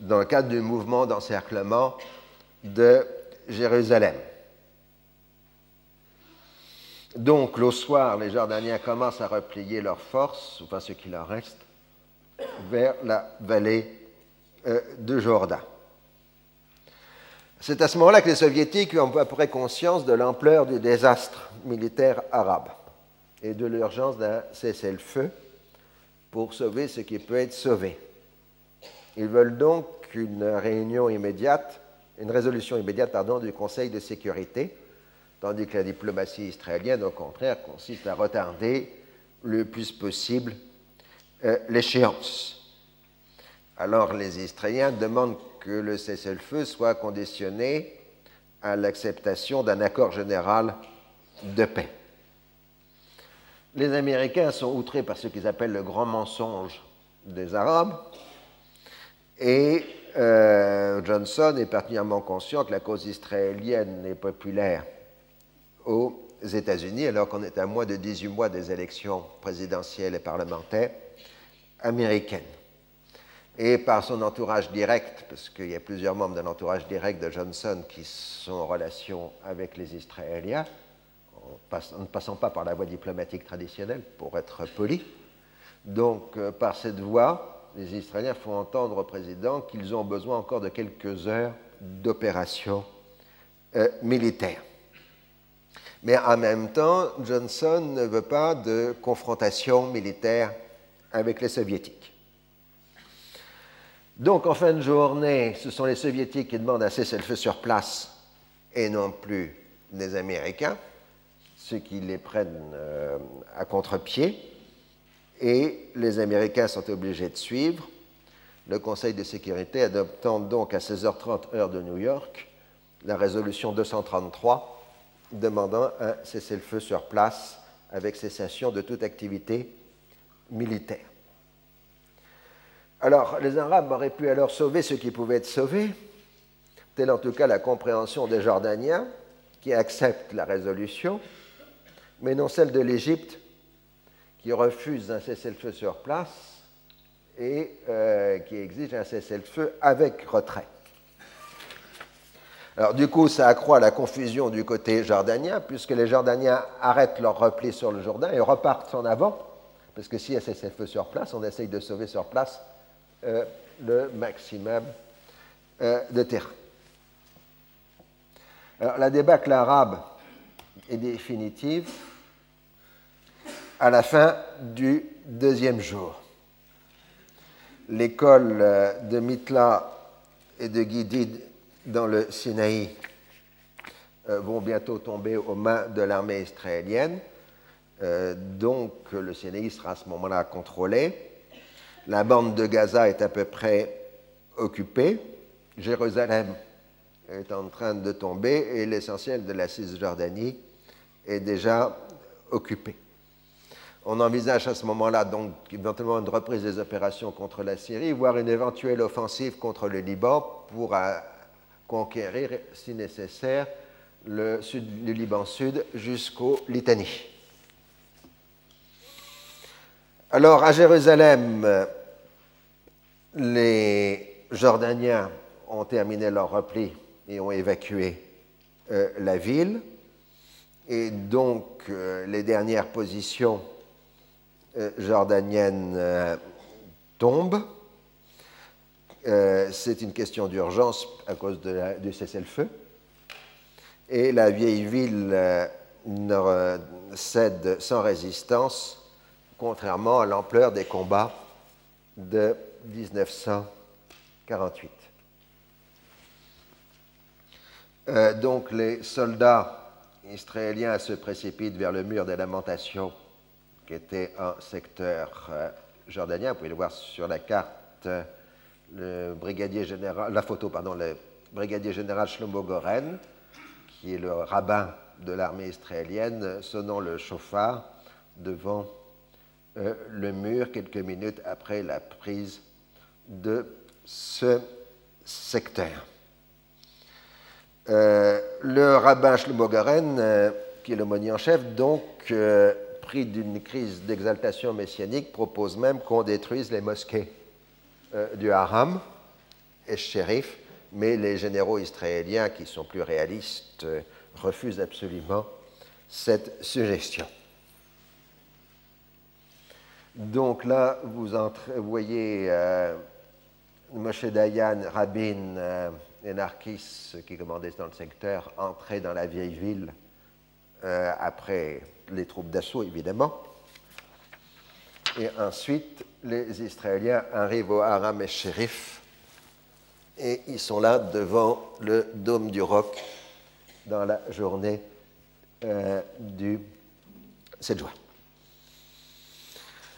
S2: dans le cadre du mouvement d'encerclement de Jérusalem. Donc, le soir, les Jordaniens commencent à replier leurs forces, enfin ce qu'il en reste, vers la vallée euh, de Jourdain. C'est à ce moment-là que les soviétiques ont à peu près conscience de l'ampleur du désastre militaire arabe et de l'urgence d'un cessez-le-feu pour sauver ce qui peut être sauvé. Ils veulent donc une réunion immédiate, une résolution immédiate du Conseil de sécurité, tandis que la diplomatie israélienne, au contraire, consiste à retarder le plus possible euh, l'échéance. Alors les Israéliens demandent que le cessez-le-feu soit conditionné à l'acceptation d'un accord général de paix. Les Américains sont outrés par ce qu'ils appellent le grand mensonge des Arabes et euh, Johnson est particulièrement conscient que la cause israélienne est populaire aux États-Unis alors qu'on est à moins de 18 mois des élections présidentielles et parlementaires américaines et par son entourage direct, parce qu'il y a plusieurs membres de l'entourage direct de Johnson qui sont en relation avec les Israéliens, en, ne passant pas par la voie diplomatique traditionnelle pour être poli. Donc, euh, par cette voie, les Israéliens font entendre au président qu'ils ont besoin encore de quelques heures d'opération euh, militaire. Mais en même temps, Johnson ne veut pas de confrontation militaire avec les soviétiques. Donc, en fin de journée, ce sont les Soviétiques qui demandent un cessez-le-feu sur place et non plus les Américains, ceux qui les prennent euh, à contre-pied. Et les Américains sont obligés de suivre. Le Conseil de sécurité adoptant donc à 16h30 heure de New York la résolution 233 demandant un cessez-le-feu sur place avec cessation de toute activité militaire. Alors, les Arabes auraient pu alors sauver ce qui pouvait être sauvé, telle en tout cas la compréhension des Jordaniens, qui acceptent la résolution, mais non celle de l'Égypte, qui refuse un cessez-le-feu sur place et euh, qui exige un cessez-le-feu avec retrait. Alors du coup, ça accroît la confusion du côté jordanien, puisque les Jordaniens arrêtent leur repli sur le Jourdain et repartent en avant, parce que s'il y a cessez-le-feu sur place, on essaye de sauver sur place euh, le maximum euh, de terrain. Alors, la débâcle arabe est définitive à la fin du deuxième jour. L'école euh, de Mitla et de Guidid dans le Sinaï vont bientôt tomber aux mains de l'armée israélienne. donc le Sinaï sera à ce moment-là contrôlé. La bande de Gaza est à peu près occupée. Jérusalem est en train de tomber et l'essentiel de la Cisjordanie est déjà occupé. On envisage à ce moment-là donc éventuellement une reprise des opérations contre la Syrie, voire une éventuelle offensive contre le Liban pour euh, conquérir, si nécessaire, le, Liban sud jusqu'au Litanie. Alors à Jérusalem, les Jordaniens ont terminé leur repli et ont évacué euh, la ville. Et donc euh, les dernières positions euh, jordanienne euh, tombe. Euh, c'est une question d'urgence à cause de du cessez-le-feu. Et la vieille ville cède sans résistance, contrairement à l'ampleur des combats de 1948. donc les soldats israéliens se précipitent vers le mur des lamentations qui était un secteur euh, jordanien. Vous pouvez le voir sur la carte, le brigadier général, la photo, pardon, le brigadier général Shlomo Goren, qui est le rabbin de l'armée israélienne, sonnant le chauffard devant euh, le mur quelques minutes après la prise de ce secteur. Euh, le rabbin Shlomo Goren, qui est l'aumônier en chef, donc pris d'une crise d'exaltation messianique, propose même qu'on détruise les mosquées euh, du Haram et shérif, mais les généraux israéliens, qui sont plus réalistes, euh, refusent absolument cette suggestion. Donc là, vous, voyez euh, Moshe Dayan, Rabin et Narkis, qui commandaient dans le secteur, entrer dans la vieille ville après les troupes d'assaut, évidemment. Et ensuite, les Israéliens arrivent au Haram et Shérif et ils sont là devant le dôme du roc dans la journée euh, du 7 juin.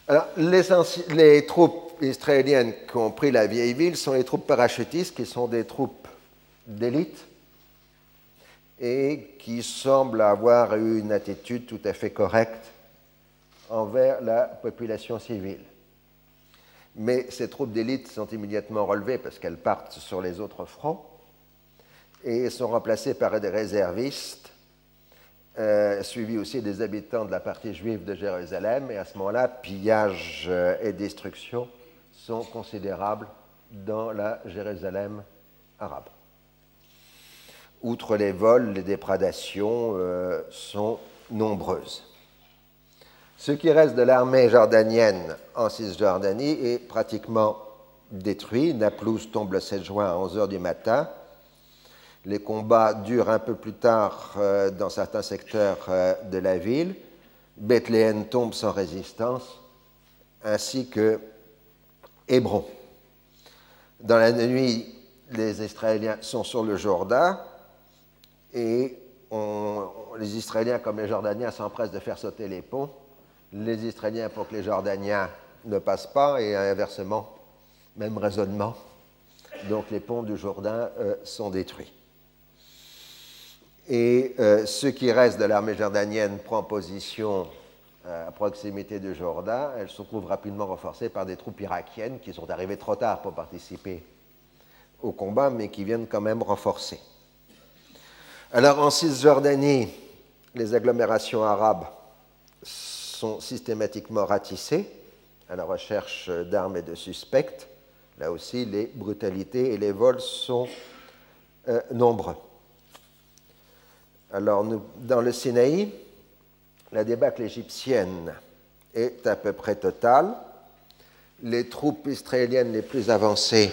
S2: Alors, les, troupes israéliennes qui ont pris la vieille ville sont les troupes parachutistes, qui sont des troupes d'élite et qui semble avoir eu une attitude tout à fait correcte envers la population civile. Mais ces troupes d'élite sont immédiatement relevées parce qu'elles partent sur les autres fronts et sont remplacées par des réservistes, euh, suivis aussi des habitants de la partie juive de Jérusalem. Et à ce moment-là, pillage euh, et destruction sont considérables dans la Jérusalem arabe outre les vols, les déprédations euh, sont nombreuses. Ce qui reste de l'armée jordanienne en Cisjordanie est pratiquement détruit. Naplouse tombe le 7 juin à 11 h du matin. Les combats durent un peu plus tard euh, dans certains secteurs euh, de la ville. Bethléem tombe sans résistance, ainsi que Hébron. Dans la nuit, les Israéliens sont sur le Jourdain et les Israéliens comme les Jordaniens s'empressent de faire sauter les ponts. Les Israéliens pour que les Jordaniens ne passent pas et inversement, même raisonnement. Donc les ponts du Jourdain euh, sont détruits. Et euh, ce qui reste de l'armée jordanienne prend position à proximité du Jourdain. Elle se trouve rapidement renforcée par des troupes irakiennes qui sont arrivées trop tard pour participer au combat, mais qui viennent quand même renforcer. Alors en Cisjordanie, les agglomérations arabes sont systématiquement ratissées à la recherche d'armes et de suspects. Là aussi, les brutalités et les vols sont euh, nombreux. Alors, dans le Sinaï, la débâcle égyptienne est à peu près totale. Les troupes israéliennes les plus avancées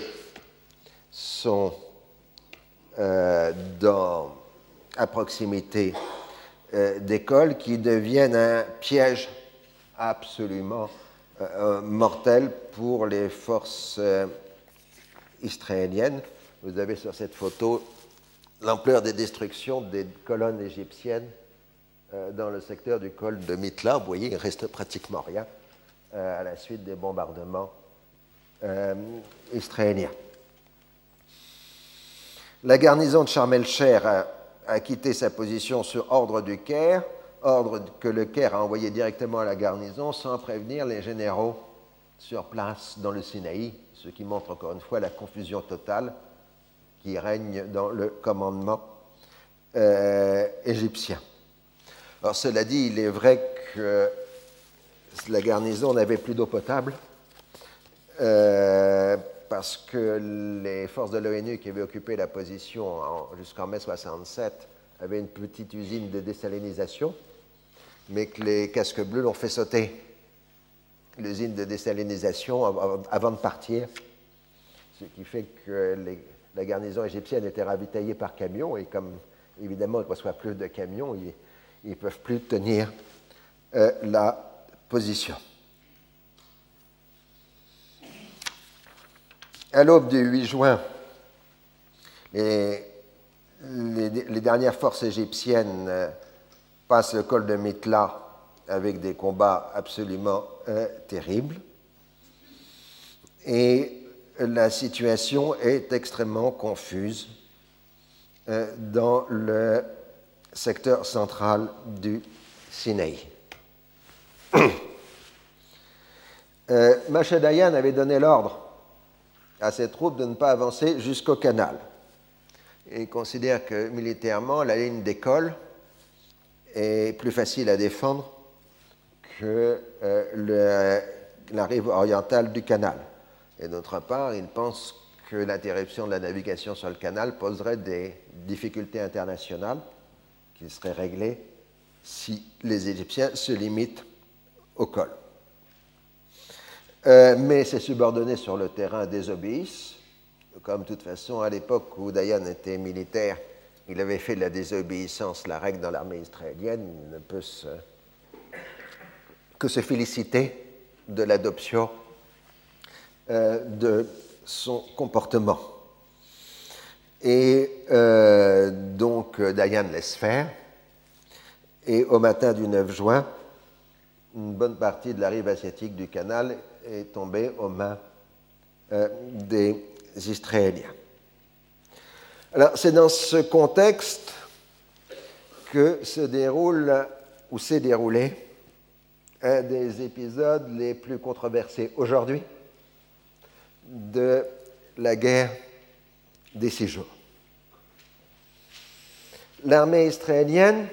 S2: sont euh, à proximité euh, d'écoles qui deviennent un piège absolument euh, euh, mortel pour les forces israéliennes. Vous avez sur cette photo l'ampleur des destructions des colonnes égyptiennes dans le secteur du col de Mitla. Vous voyez, il reste pratiquement rien à la suite des bombardements israéliens. La garnison de Sharm el-Cher a, quitté sa position sur ordre du Caire, ordre que le Caire a envoyé directement à la garnison sans prévenir les généraux sur place dans le Sinaï, ce qui montre encore une fois la confusion totale qui règne dans le commandement euh, égyptien. Alors cela dit, il est vrai que la garnison n'avait plus d'eau potable. Euh, parce que les forces de l'ONU qui avaient occupé la position jusqu'en mai 67 avaient une petite usine de désalinisation, mais que les casques bleus l'ont fait sauter l'usine de désalinisation avant de partir, ce qui fait que la garnison égyptienne était ravitaillée par camion, et comme évidemment il ne reçoit plus de camions, ils ne peuvent plus tenir euh, la position. À l'aube du 8 juin, les, dernières forces égyptiennes euh, passent le col de Mitla avec des combats absolument euh, terribles. Et la situation est extrêmement confuse dans le secteur central du Sinaï. euh, avait donné l'ordre à ses troupes de ne pas avancer jusqu'au canal. il considère que militairement, la ligne d'école est plus facile à défendre que euh, la rive orientale du canal. Et d'autre part, il pense que l'interruption de la navigation sur le canal poserait des difficultés internationales qui seraient réglées si les Égyptiens se limitent au col. Euh, mais ses subordonnés sur le terrain désobéissent. Comme de toute façon, à l'époque où Dayan était militaire, il avait fait de la désobéissance la règle dans l'armée israélienne. Il ne peut que se féliciter de l'adoption euh, de son comportement. Et euh, donc Dayan laisse faire. Et au matin du 9 juin, une bonne partie de la rive asiatique du canal est tombé aux mains euh, des Israéliens. Alors, c'est dans ce contexte que se déroule ou s'est déroulé un des épisodes les plus controversés aujourd'hui de la guerre des six jours. L'armée israélienne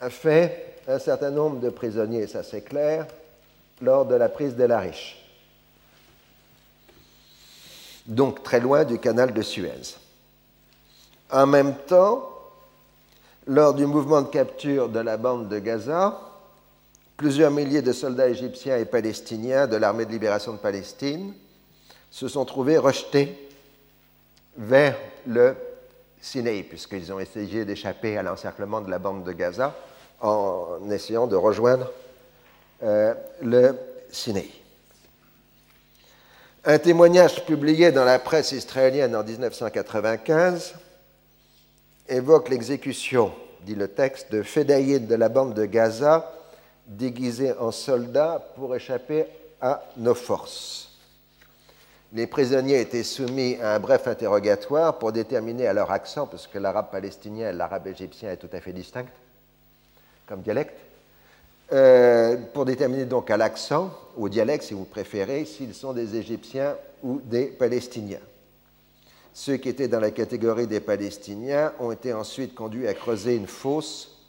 S2: a fait un certain nombre de prisonniers, ça c'est clair, lors de la prise de Riche, donc très loin du canal de Suez. En même temps, lors du mouvement de capture de la bande de Gaza, plusieurs milliers de soldats égyptiens et palestiniens de l'armée de libération de Palestine se sont trouvés rejetés vers le Sinaï, puisqu'ils ont essayé d'échapper à l'encerclement de la bande de Gaza en essayant de rejoindre euh, le Sinaï. Un témoignage publié dans la presse israélienne en 1995 évoque l'exécution, dit le texte, de fédayines de la bande de Gaza déguisés en soldats pour échapper à nos forces. Les prisonniers étaient soumis à un bref interrogatoire pour déterminer à leur accent, parce que l'arabe palestinien et l'arabe égyptien est tout à fait distinct comme dialecte, euh, pour déterminer donc à l'accent, ou au dialecte si vous préférez, s'ils sont des Égyptiens ou des Palestiniens. Ceux qui étaient dans la catégorie des Palestiniens ont été ensuite conduits à creuser une fosse,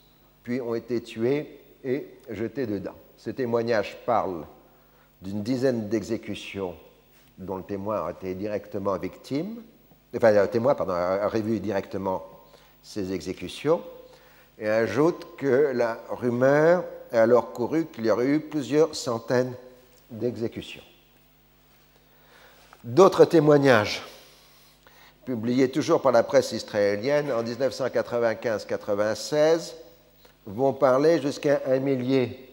S2: puis ont été tués et jetés dedans. Ce témoignage parle d'une dizaine d'exécutions dont le témoin a été directement victime, enfin le témoin pardon, a revu directement ces exécutions, et ajoute que la rumeur a alors couru qu'il y aurait eu plusieurs centaines d'exécutions. D'autres témoignages, publiés toujours par la presse israélienne en 1995-96, vont parler jusqu'à un millier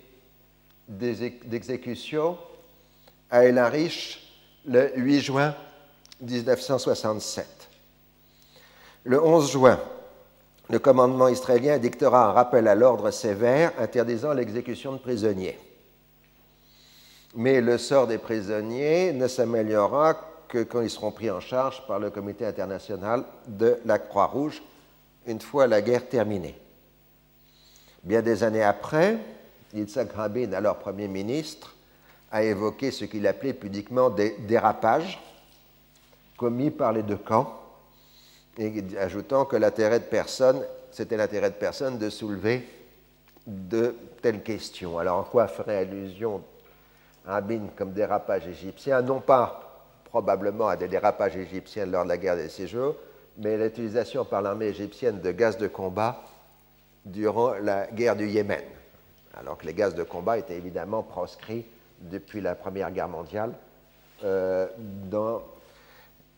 S2: d'exécutions à El Arish le 8 juin 1967. Le 11 juin, le commandement israélien dictera un rappel à l'ordre sévère interdisant l'exécution de prisonniers. Mais le sort des prisonniers ne s'améliorera que quand ils seront pris en charge par le Comité international de la Croix-Rouge une fois la guerre terminée. Bien des années après, Yitzhak Rabin, alors Premier ministre, a évoqué ce qu'il appelait pudiquement des dérapages commis par les deux camps, et ajoutant que l'intérêt de personne, c'était l'intérêt de personne de soulever de telles questions. Alors en quoi ferait allusion Rabin comme dérapage égyptien? Non pas probablement à des dérapages égyptiens lors de la guerre des six jours, mais l'utilisation par l'armée égyptienne de gaz de combat durant la guerre du Yémen, alors que les gaz de combat étaient évidemment proscrits depuis la Première Guerre mondiale euh, dans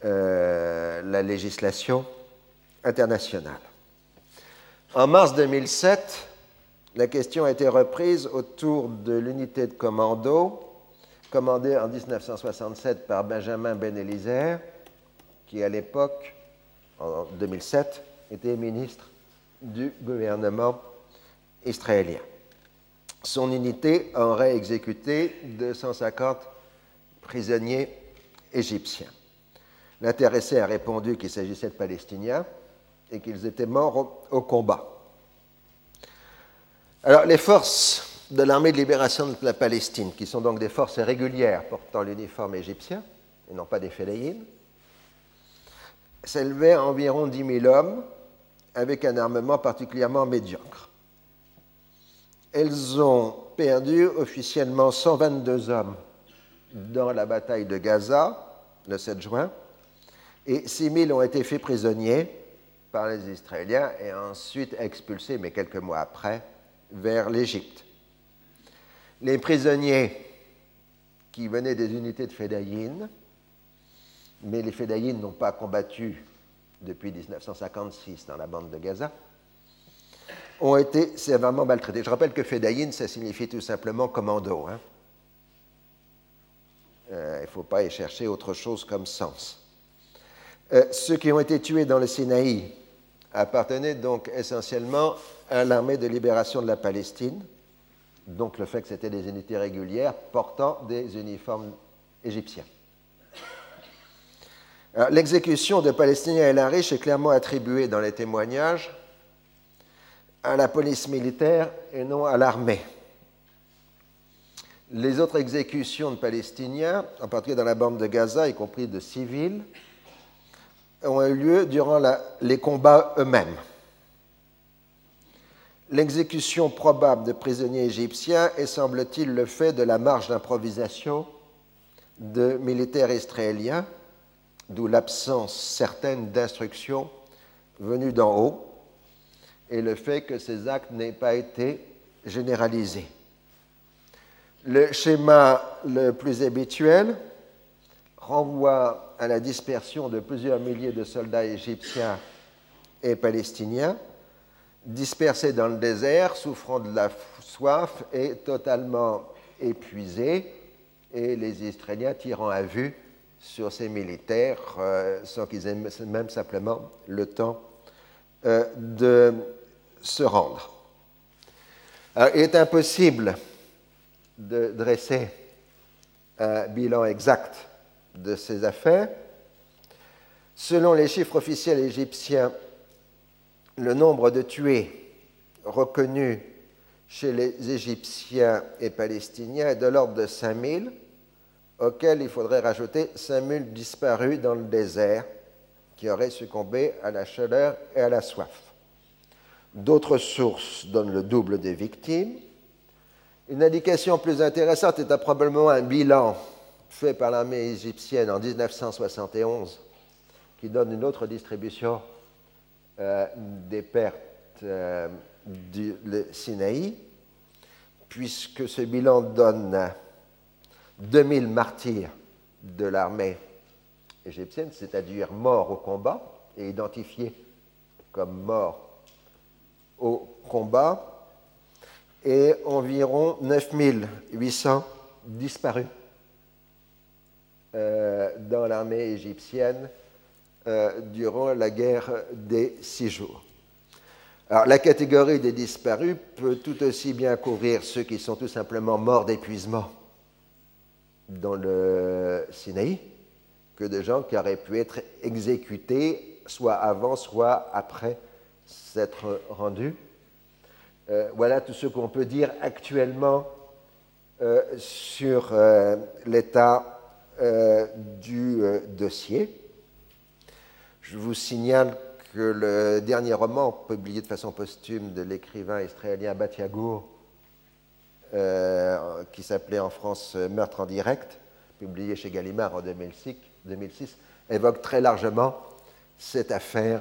S2: euh, la législation internationale. En mars 2007, la question a été reprise autour de l'unité de commando commandée en 1967 par Benjamin Ben Eliezer, qui à l'époque, en 2007, était ministre du gouvernement israélien. Son unité aurait exécuté 250 prisonniers égyptiens. L'intéressé a répondu qu'il s'agissait de Palestiniens et qu'ils étaient morts au, combat. Alors, les forces de l'armée de libération de la Palestine, qui sont donc des forces régulières portant l'uniforme égyptien, et non pas des fédéines, s'élevaient à environ 10 000 hommes avec un armement particulièrement médiocre. Elles ont perdu officiellement 122 hommes dans la bataille de Gaza le 7 juin et 6 000 ont été faits prisonniers par les Israéliens et ensuite expulsés, mais quelques mois après, vers l'Égypte. Les prisonniers qui venaient des unités de Fédayine, mais les Fédayines n'ont pas combattu depuis 1956 dans la bande de Gaza, ont été sévèrement maltraités. Je rappelle que Fedayin, ça signifie tout simplement commando. Hein. Euh, il ne faut pas y chercher autre chose comme sens. Euh, ceux qui ont été tués dans le Sinaï appartenaient donc essentiellement à l'armée de libération de la Palestine, donc le fait que c'était des unités régulières portant des uniformes égyptiens. L'exécution de Palestiniens et riche est clairement attribuée dans les témoignages à la police militaire et non à l'armée. Les autres exécutions de Palestiniens, en particulier dans la bande de Gaza, y compris de civils, ont eu lieu durant les combats eux-mêmes. L'exécution probable de prisonniers égyptiens est, semble-t-il, le fait de la marche d'improvisation de militaires israéliens d'où l'absence certaine d'instructions venues d'en haut et le fait que ces actes n'aient pas été généralisés. Le schéma le plus habituel renvoie à la dispersion de plusieurs milliers de soldats égyptiens et palestiniens dispersés dans le désert, souffrant de la soif et totalement épuisés, et les Israéliens tirant à vue sur ces militaires euh, sans qu'ils aient même simplement le temps euh, de se rendre. il est impossible de dresser un bilan exact de ces affaires. Selon les chiffres officiels égyptiens, le nombre de tués reconnus chez les Égyptiens et Palestiniens est de l'ordre de 5000 auquel il faudrait rajouter 5000 disparus dans le désert qui auraient succombé à la chaleur et à la soif. D'autres sources donnent le double des victimes. Une indication plus intéressante est probablement un bilan fait par l'armée égyptienne en 1971 qui donne une autre distribution euh, des pertes euh, du Sinaï, puisque ce bilan donne 2000 martyrs de l'armée égyptienne, c'est-à-dire morts au combat et identifiés comme morts au combat, et environ 9800 disparus euh, dans l'armée égyptienne euh, durant la guerre des six jours. Alors, la catégorie des disparus peut tout aussi bien couvrir ceux qui sont tout simplement morts d'épuisement dans le Sinaï que de gens qui auraient pu être exécutés soit avant, soit après s'être rendus. Euh, voilà tout ce qu'on peut dire actuellement euh, sur euh, l'état du dossier. Je vous signale que le dernier roman publié de façon posthume de l'écrivain israélien Batiagour, qui s'appelait en France Meurtre en direct, publié chez Gallimard en 2006, 2006 évoque très largement cette affaire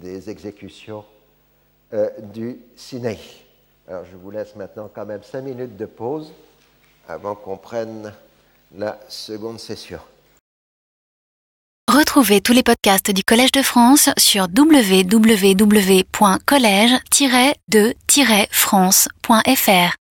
S2: des exécutions euh, du Sinaï. Alors je vous laisse maintenant quand même cinq minutes de pause avant qu'on prenne la seconde session.
S1: Retrouvez tous les podcasts du Collège de France sur www.collège-de-france.fr.